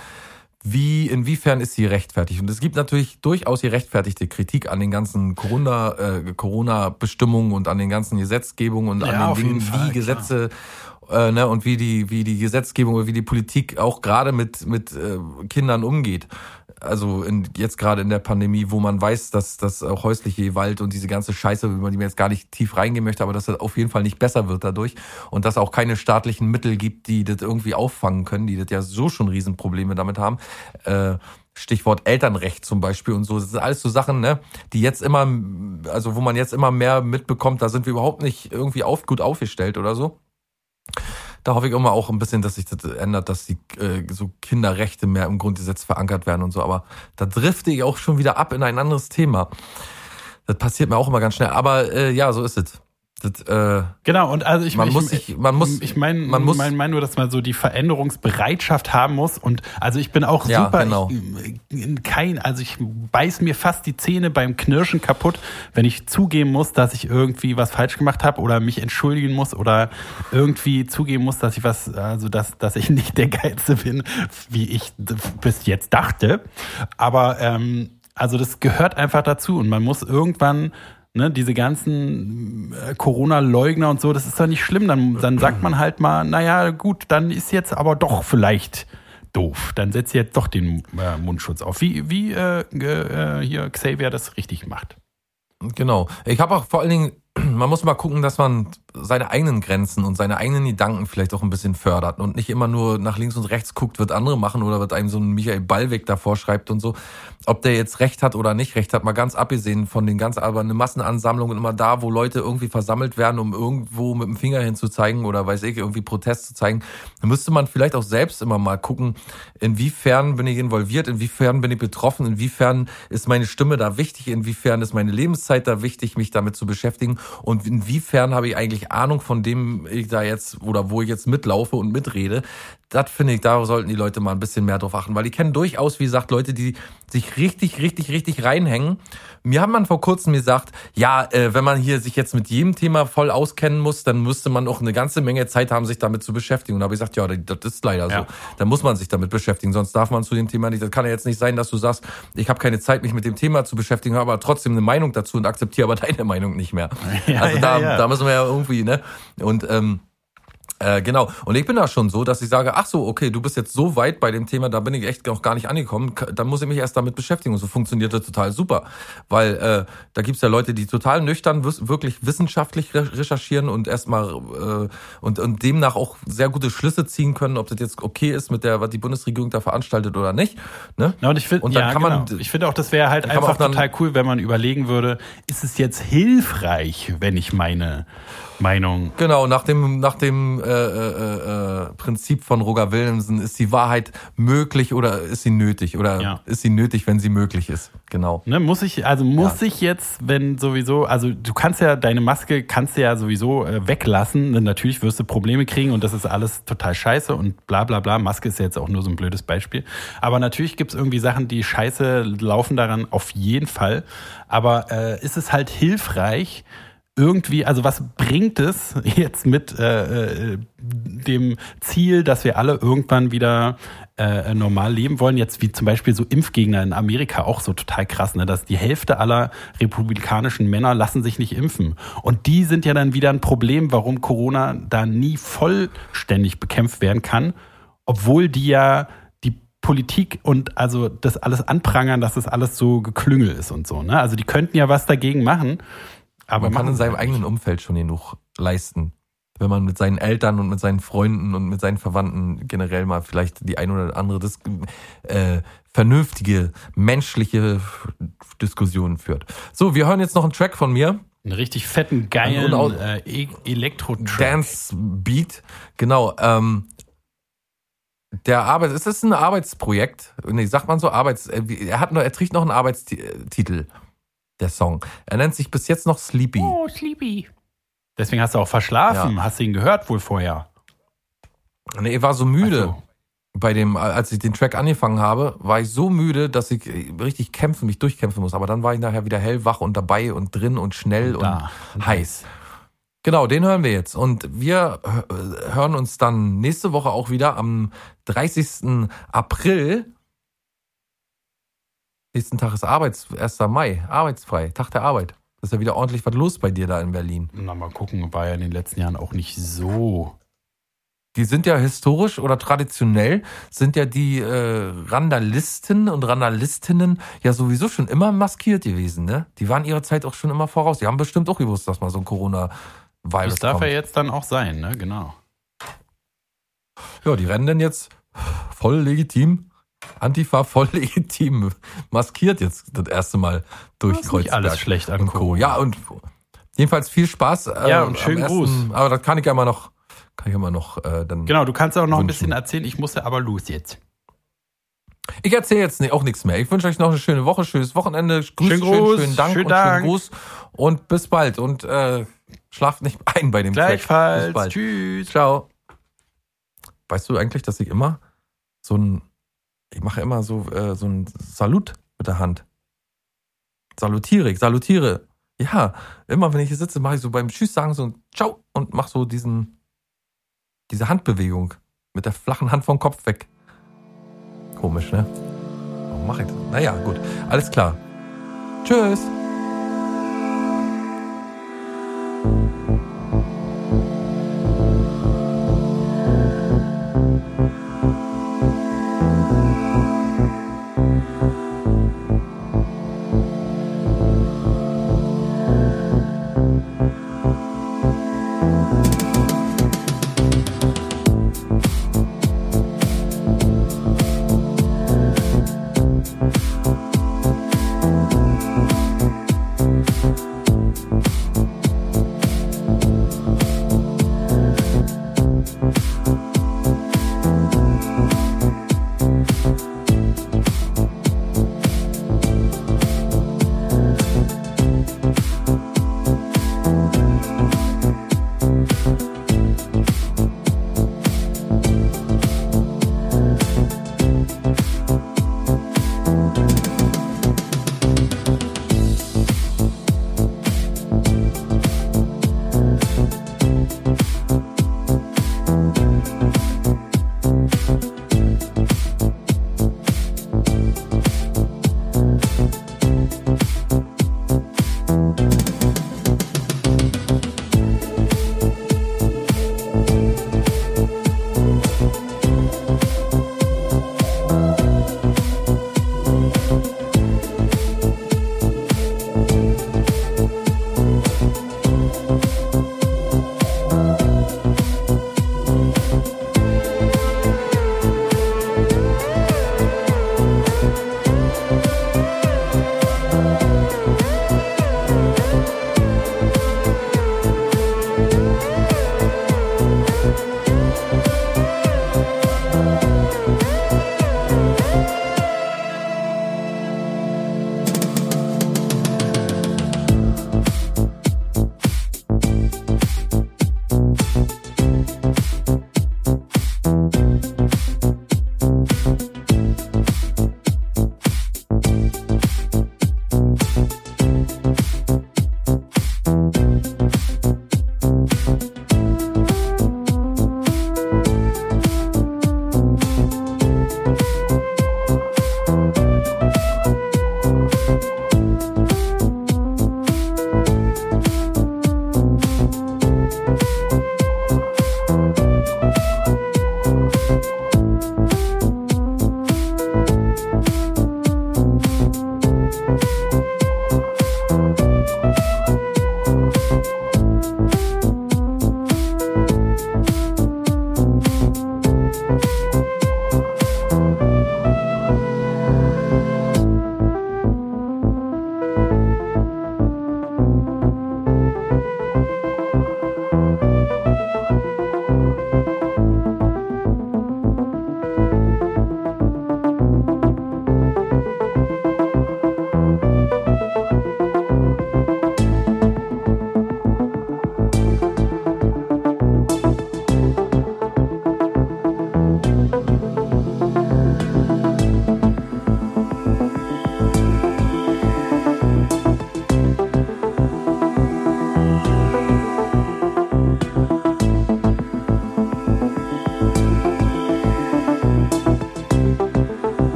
wie, inwiefern ist sie rechtfertigt? Und es gibt natürlich durchaus gerechtfertigte Kritik an den ganzen Corona, äh, Corona-Bestimmungen und an den ganzen Gesetzgebungen und Ja, an den Dingen, Fall, wie Gesetze äh, ne, und wie die, wie die Gesetzgebung oder wie die Politik auch gerade mit, mit äh, Kindern umgeht. Also in, jetzt gerade in der Pandemie, wo man weiß, dass das häusliche Gewalt und diese ganze Scheiße, über die man jetzt gar nicht tief reingehen möchte, aber dass das auf jeden Fall nicht besser wird dadurch und dass auch keine staatlichen Mittel gibt, die das irgendwie auffangen können, die das ja so schon Riesenprobleme damit haben. Äh, Stichwort Elternrecht zum Beispiel und so. Das sind alles so Sachen, ne, die jetzt immer, also wo man jetzt immer mehr mitbekommt, da sind wir überhaupt nicht irgendwie auf, gut aufgestellt oder so. Da hoffe ich immer auch ein bisschen, dass sich das ändert, dass die äh, so Kinderrechte mehr im Grundgesetz verankert werden und so. Aber da drifte ich auch schon wieder ab in ein anderes Thema. Das passiert mir auch immer ganz schnell. Aber äh, ja, so ist es. Das, äh, Genau, und also ich Man ich, muss sich- man muss- ich meine, man muss- mein, mein nur, dass man so die Veränderungsbereitschaft haben muss und also ich bin auch Ja, super genau. ich, in kein, also ich beiß mir fast die Zähne beim Knirschen kaputt, wenn ich zugeben muss, dass ich irgendwie was falsch gemacht habe oder mich entschuldigen muss oder irgendwie zugeben muss, dass ich was, also dass, dass ich nicht der Geilste bin, wie ich bis jetzt dachte. Aber ähm, also das gehört einfach dazu und man muss irgendwann ne, diese ganzen äh, Corona-Leugner und so, das ist doch nicht schlimm. Dann, dann sagt man halt mal, naja, gut, dann ist jetzt aber doch vielleicht doof. Dann setzt jetzt doch den äh, Mundschutz auf. Wie, wie äh, äh, hier Xavier das richtig macht. Genau. Ich habe auch vor allen Dingen, man muss mal gucken, dass man seine eigenen Grenzen und seine eigenen Gedanken vielleicht auch ein bisschen fördert und nicht immer nur nach links und rechts guckt, wird andere machen oder wird einem so ein Michael Ballweg davor schreibt und so. Ob der jetzt recht hat oder nicht recht hat, mal ganz abgesehen von den ganz, aber eine Massenansammlung und immer da, wo Leute irgendwie versammelt werden, um irgendwo mit dem Finger hinzuzeigen oder weiß ich, irgendwie Protest zu zeigen, dann müsste man vielleicht auch selbst immer mal gucken, inwiefern bin ich involviert, inwiefern bin ich betroffen, inwiefern ist meine Stimme da wichtig, inwiefern ist meine Lebenszeit da wichtig, mich damit zu beschäftigen und inwiefern habe ich eigentlich Ahnung von dem ich da jetzt oder wo ich jetzt mitlaufe und mitrede. Das finde ich, da sollten die Leute mal ein bisschen mehr drauf achten, weil die kennen durchaus, wie gesagt, Leute, die sich richtig, richtig, richtig reinhängen. Mir hat man vor kurzem gesagt, ja, äh, wenn man hier sich jetzt mit jedem Thema voll auskennen muss, dann müsste man auch eine ganze Menge Zeit haben, sich damit zu beschäftigen. Und da habe ich gesagt, ja, das ist leider Ja. so. Da muss man sich damit beschäftigen, sonst darf man zu dem Thema nicht. Das kann ja jetzt nicht sein, dass du sagst, ich habe keine Zeit, mich mit dem Thema zu beschäftigen, habe aber trotzdem eine Meinung dazu und akzeptiere aber deine Meinung nicht mehr. Ja, also ja, da, da müssen wir ja irgendwie, ne? Und ähm, Äh, genau. Und ich bin da schon so, dass ich sage, ach so, okay, du bist jetzt so weit bei dem Thema, da bin ich echt noch gar nicht angekommen. Dann muss ich mich erst damit beschäftigen. Und so funktioniert das total super. Weil äh, da gibt's ja Leute, die total nüchtern, wirklich wissenschaftlich re recherchieren und erstmal äh, und, und demnach auch sehr gute Schlüsse ziehen können, ob das jetzt okay ist mit der, was die Bundesregierung da veranstaltet oder nicht. Ne? Ja, und ich finde, ja, kann man- genau. ich finde auch, das wäre halt einfach total cool, wenn man überlegen würde, ist es jetzt hilfreich, wenn ich meine Meinung Genau, nach dem, nach dem äh, äh, äh, Prinzip von Roger Williamson ist die Wahrheit möglich oder ist sie nötig? Oder Ja. ist sie nötig, wenn sie möglich ist? Genau. Ne, muss ich, also muss ich jetzt, wenn sowieso, also du kannst ja deine Maske kannst du ja sowieso äh, weglassen. Denn natürlich wirst du Probleme kriegen und das ist alles total scheiße und bla bla bla. Maske ist ja jetzt auch nur so ein blödes Beispiel. Aber natürlich gibt's irgendwie Sachen, die scheiße laufen daran auf jeden Fall. Aber äh, ist es halt hilfreich, irgendwie, also was bringt es jetzt mit äh, äh, dem Ziel, dass wir alle irgendwann wieder äh, normal leben wollen? Jetzt wie zum Beispiel so Impfgegner in Amerika auch so total krass, ne? dass die Hälfte aller republikanischen Männer lassen sich nicht impfen. Und die sind ja dann wieder ein Problem, warum Corona da nie vollständig bekämpft werden kann, obwohl die ja die Politik und also das alles anprangern, dass das alles so geklüngel ist und so. Ne? Also die könnten ja was dagegen machen. Aber man kann in seinem eigenen. Umfeld schon genug leisten. Wenn man mit seinen Eltern und mit seinen Freunden und mit seinen Verwandten generell mal vielleicht die ein oder andere Dis äh, vernünftige, menschliche Diskussion führt. So, wir hören jetzt noch einen Track von mir. Einen richtig fetten, geilen äh, e Elektro-Track. Dance Beat. Genau. Ähm, der Arbeit, es ist ein Arbeitsprojekt. Nee, sagt man so Arbeits. äh, Er hat noch, er trägt noch einen Arbeitstitel. Der Song. Er nennt sich bis jetzt noch Sleepy. Oh, Sleepy. Deswegen hast du auch verschlafen. Ja. Hast du ihn gehört wohl vorher? Nee, ich war so müde. So. Bei dem, als ich den Track angefangen habe, war ich so müde, dass ich richtig kämpfen, mich durchkämpfen muss. Aber dann war ich nachher wieder hellwach und dabei und drin und schnell und, Da. heiß. Genau, den hören wir jetzt. Und wir hören uns dann nächste Woche auch wieder am 30. April. Nächsten Tag ist Arbeits, 1. Mai, arbeitsfrei, Tag der Arbeit. Das ist ja wieder ordentlich was los bei dir da in Berlin. Na, mal gucken, war ja in den letzten Jahren auch nicht so. Die sind ja historisch oder traditionell, sind ja die äh, Randalisten und Randalistinnen ja sowieso schon immer maskiert gewesen, ne? Die waren ihrer Zeit auch schon immer voraus. Die haben bestimmt auch gewusst, dass mal so ein Corona-Virus Das darf kommt. ja jetzt dann auch sein, ne? Genau. Ja, die rennen denn jetzt voll legitim, Antifa voll legitim, maskiert jetzt das erste Mal durch Das Kreuzberg alles schlecht an und Co. Ja, und jedenfalls viel Spaß. äh, Ja, und am schönen Gruß. Aber das kann ich ja immer noch, kann ich immer noch äh, dann. Genau, du kannst auch noch ein Wünschen. bisschen erzählen. Ich muss ja aber los jetzt. Ich erzähle jetzt nicht, auch nichts mehr. Ich wünsche euch noch eine schöne Woche, schönes Wochenende. Grüß, Schönen schön, Gruß, schönen Dank schönen und Dank. schönen Gruß. Und bis bald. Und äh, schlaft nicht ein bei dem Track. Bis Gleichfalls. bald. Tschüss. Ciao. Weißt du eigentlich, dass ich immer so ein, ich mache immer so, äh, so ein Salut mit der Hand. Salutiere, ich salutiere. Ja, immer wenn ich hier sitze, mache ich so beim Tschüss sagen so ein Ciao und mache so diesen, diese Handbewegung mit der flachen Hand vom Kopf weg. Komisch, ne? Warum mache ich das? Naja, gut. Alles klar. Tschüss.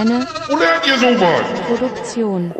Eine? Produktion